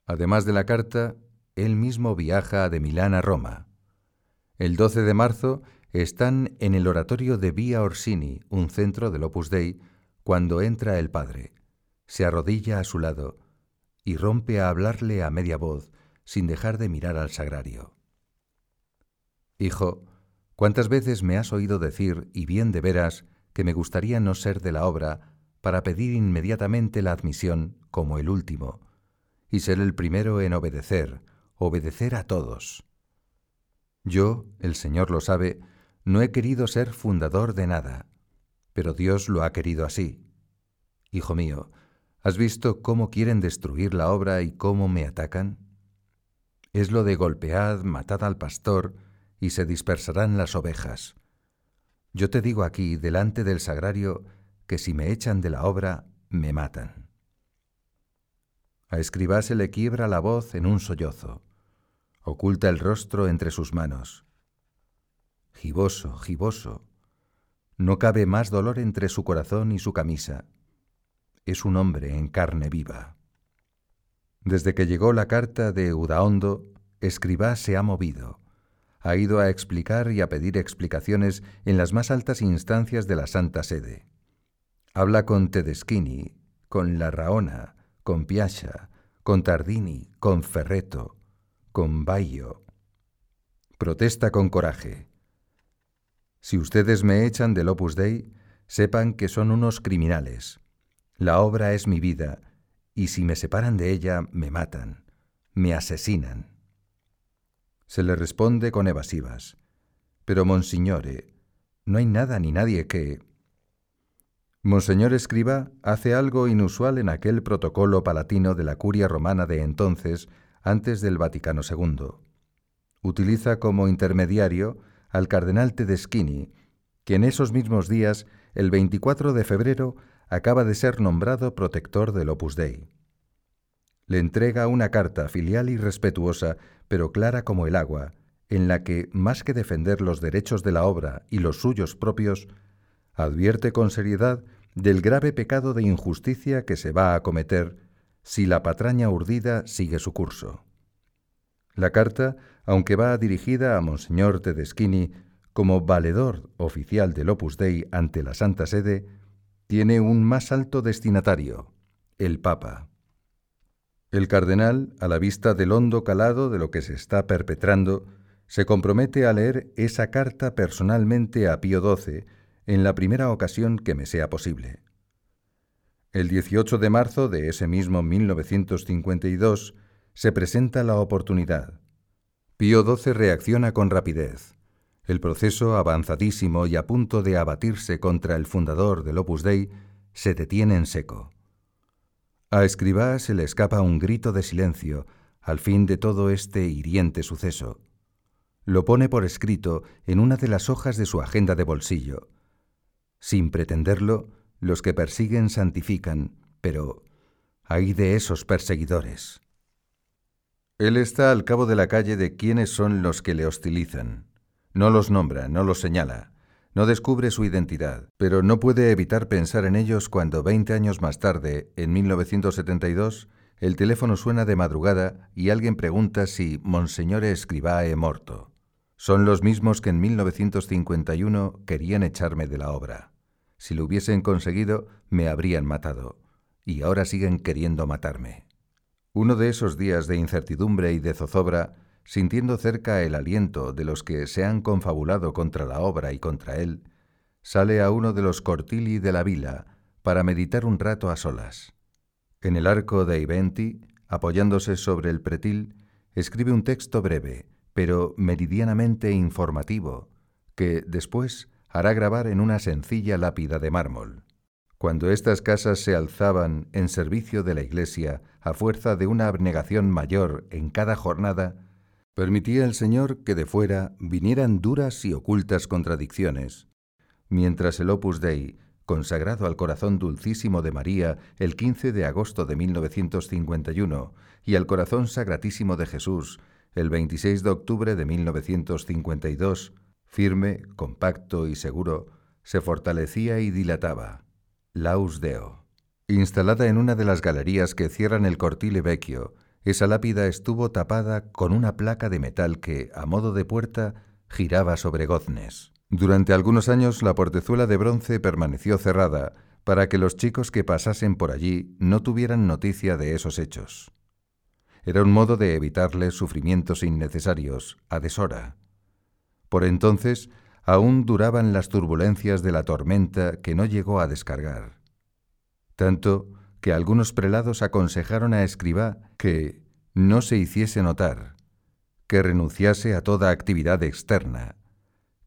Además de la carta, él mismo viaja de Milán a Roma. El 12 de marzo están en el oratorio de Via Orsini, un centro del Opus Dei, cuando entra el padre, se arrodilla a su lado y rompe a hablarle a media voz sin dejar de mirar al sagrario. Hijo, ¿cuántas veces me has oído decir, y bien de veras, que me gustaría no ser de la obra para pedir inmediatamente la admisión como el último, y ser el primero en obedecer, obedecer a todos? Yo, el Señor lo sabe, no he querido ser fundador de nada, pero Dios lo ha querido así. Hijo mío, ¿has visto cómo quieren destruir la obra y cómo me atacan? Es lo de golpead, matad al pastor, y se dispersarán las ovejas. Yo te digo aquí, delante del sagrario, que si me echan de la obra, me matan. A escribá se le quiebra la voz en un sollozo. Oculta el rostro entre sus manos giboso, giboso. No cabe más dolor entre su corazón y su camisa. es un hombre en carne viva. Desde que llegó la carta de Udaondo, Escribá se ha movido. Ha ido a explicar y a pedir explicaciones en las más altas instancias de la Santa Sede. Habla con Tedeschini, con Larraona, con Piascia, con Tardini, con Ferreto, con Baio. Protesta con coraje. Si ustedes me echan del Opus Dei, sepan que son unos criminales. La obra es mi vida, y si me separan de ella, me matan, me asesinan. Se le responde con evasivas. Pero, monsignore, no hay nada ni nadie que... Monseñor Escriba hace algo inusual en aquel protocolo palatino de la curia romana de entonces, antes del Vaticano II. Utiliza como intermediario al cardenal Tedeschini, que en esos mismos días, el 24 de febrero, acaba de ser nombrado protector del Opus Dei le entrega una carta filial y respetuosa, pero clara como el agua, en la que, más que defender los derechos de la obra y los suyos propios, advierte con seriedad del grave pecado de injusticia que se va a cometer si la patraña urdida sigue su curso. La carta, aunque va dirigida a Monseñor Tedeschini como valedor oficial del Opus Dei ante la Santa Sede, tiene un más alto destinatario, el Papa. El cardenal, a la vista del hondo calado de lo que se está perpetrando, se compromete a leer esa carta personalmente a Pío XII en la primera ocasión que me sea posible. El 18 de marzo de ese mismo 1952 se presenta la oportunidad. Pío XII reacciona con rapidez. El proceso, avanzadísimo y a punto de abatirse contra el fundador del Opus Dei, se detiene en seco. A Escribá se le escapa un grito de silencio al fin de todo este hiriente suceso. Lo pone por escrito en una de las hojas de su agenda de bolsillo. Sin pretenderlo, los que persiguen santifican, pero hay de esos perseguidores. Él está al cabo de la calle de quiénes son los que le hostilizan. No los nombra, no los señala. No descubre su identidad, pero no puede evitar pensar en ellos cuando 20 años más tarde, en 1972, el teléfono suena de madrugada y alguien pregunta si Monseñor Escribae morto. Son los mismos que en 1951 querían echarme de la obra. Si lo hubiesen conseguido, me habrían matado. Y ahora siguen queriendo matarme. Uno de esos días de incertidumbre y de zozobra sintiendo cerca el aliento de los que se han confabulado contra la obra y contra él, sale a uno de los cortili de la vila para meditar un rato a solas. En el arco de Iventi, apoyándose sobre el pretil, escribe un texto breve, pero meridianamente informativo, que después hará grabar en una sencilla lápida de mármol. Cuando estas casas se alzaban en servicio de la Iglesia a fuerza de una abnegación mayor en cada jornada, Permitía el Señor que de fuera vinieran duras y ocultas contradicciones, mientras el Opus Dei, consagrado al corazón dulcísimo de María el 15 de agosto de 1951 y al corazón sagratísimo de Jesús el 26 de octubre de 1952, firme, compacto y seguro, se fortalecía y dilataba. Laus Deo. Instalada en una de las galerías que cierran el Cortile Vecchio, esa lápida estuvo tapada con una placa de metal que, a modo de puerta, giraba sobre goznes. Durante algunos años la portezuela de bronce permaneció cerrada para que los chicos que pasasen por allí no tuvieran noticia de esos hechos. Era un modo de evitarles sufrimientos innecesarios, a deshora. Por entonces aún duraban las turbulencias de la tormenta que no llegó a descargar. Tanto que algunos prelados aconsejaron a Escribá que no se hiciese notar, que renunciase a toda actividad externa,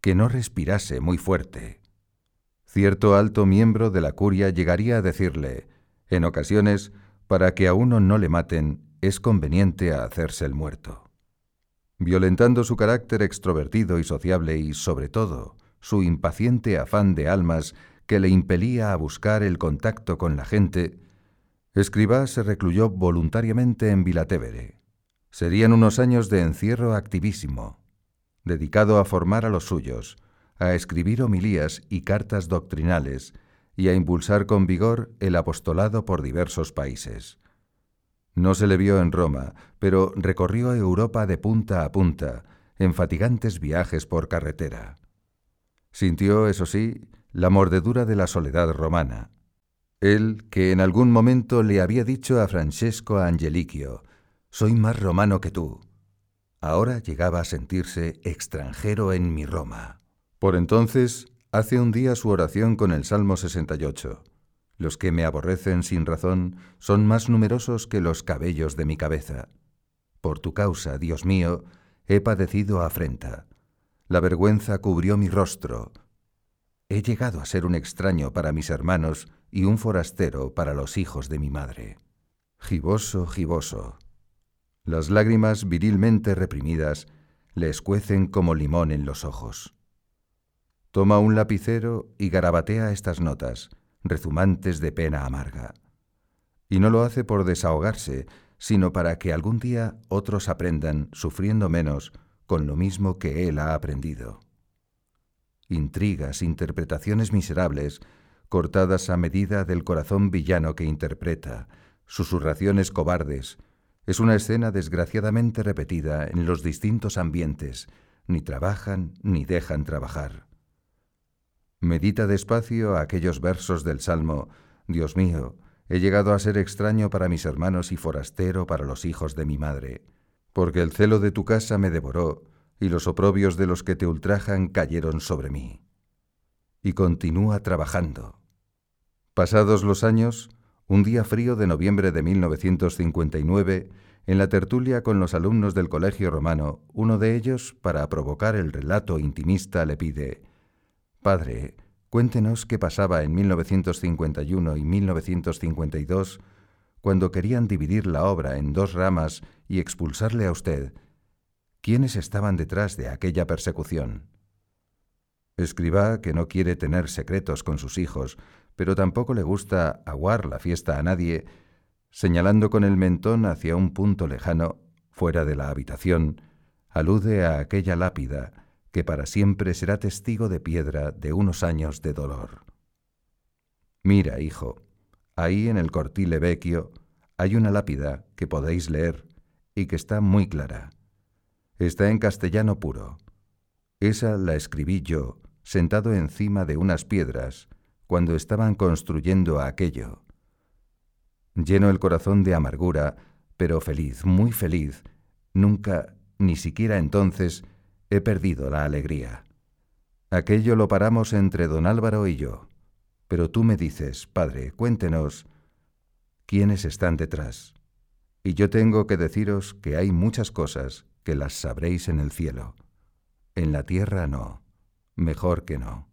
que no respirase muy fuerte. Cierto alto miembro de la curia llegaría a decirle, en ocasiones, para que a uno no le maten, es conveniente a hacerse el muerto. Violentando su carácter extrovertido y sociable y, sobre todo, su impaciente afán de almas que le impelía a buscar el contacto con la gente, Escribá se recluyó voluntariamente en Vilatevere. Serían unos años de encierro activísimo, dedicado a formar a los suyos, a escribir homilías y cartas doctrinales, y a impulsar con vigor el apostolado por diversos países. No se le vio en Roma, pero recorrió Europa de punta a punta, en fatigantes viajes por carretera. Sintió, eso sí, la mordedura de la soledad romana. Él, que en algún momento le había dicho a Francesco Angeliquio, soy más romano que tú, ahora llegaba a sentirse extranjero en mi Roma. Por entonces, hace un día su oración con el Salmo 68. Los que me aborrecen sin razón son más numerosos que los cabellos de mi cabeza. Por tu causa, Dios mío, he padecido afrenta. La vergüenza cubrió mi rostro. He llegado a ser un extraño para mis hermanos y un forastero para los hijos de mi madre. Giboso, giboso. Las lágrimas virilmente reprimidas le escuecen como limón en los ojos. Toma un lapicero y garabatea estas notas, rezumantes de pena amarga. Y no lo hace por desahogarse, sino para que algún día otros aprendan, sufriendo menos, con lo mismo que él ha aprendido. Intrigas, interpretaciones miserables, cortadas a medida del corazón villano que interpreta, susurraciones cobardes, es una escena desgraciadamente repetida en los distintos ambientes, ni trabajan ni dejan trabajar. Medita despacio aquellos versos del Salmo, Dios mío, he llegado a ser extraño para mis hermanos y forastero para los hijos de mi madre, porque el celo de tu casa me devoró, y los oprobios de los que te ultrajan cayeron sobre mí. Y continúa trabajando. Pasados los años, un día frío de noviembre de 1959, en la tertulia con los alumnos del Colegio Romano, uno de ellos, para provocar el relato intimista, le pide, Padre, cuéntenos qué pasaba en 1951 y 1952, cuando querían dividir la obra en dos ramas y expulsarle a usted. ¿Quiénes estaban detrás de aquella persecución? Escriba que no quiere tener secretos con sus hijos, pero tampoco le gusta aguar la fiesta a nadie, señalando con el mentón hacia un punto lejano, fuera de la habitación, alude a aquella lápida que para siempre será testigo de piedra de unos años de dolor. Mira, hijo, ahí en el cortile vecchio hay una lápida que podéis leer y que está muy clara. Está en castellano puro. Esa la escribí yo, sentado encima de unas piedras, cuando estaban construyendo aquello. Lleno el corazón de amargura, pero feliz, muy feliz, nunca, ni siquiera entonces, he perdido la alegría. Aquello lo paramos entre don Álvaro y yo. Pero tú me dices, padre, cuéntenos, ¿quiénes están detrás? Y yo tengo que deciros que hay muchas cosas que las sabréis en el cielo. En la tierra no, mejor que no.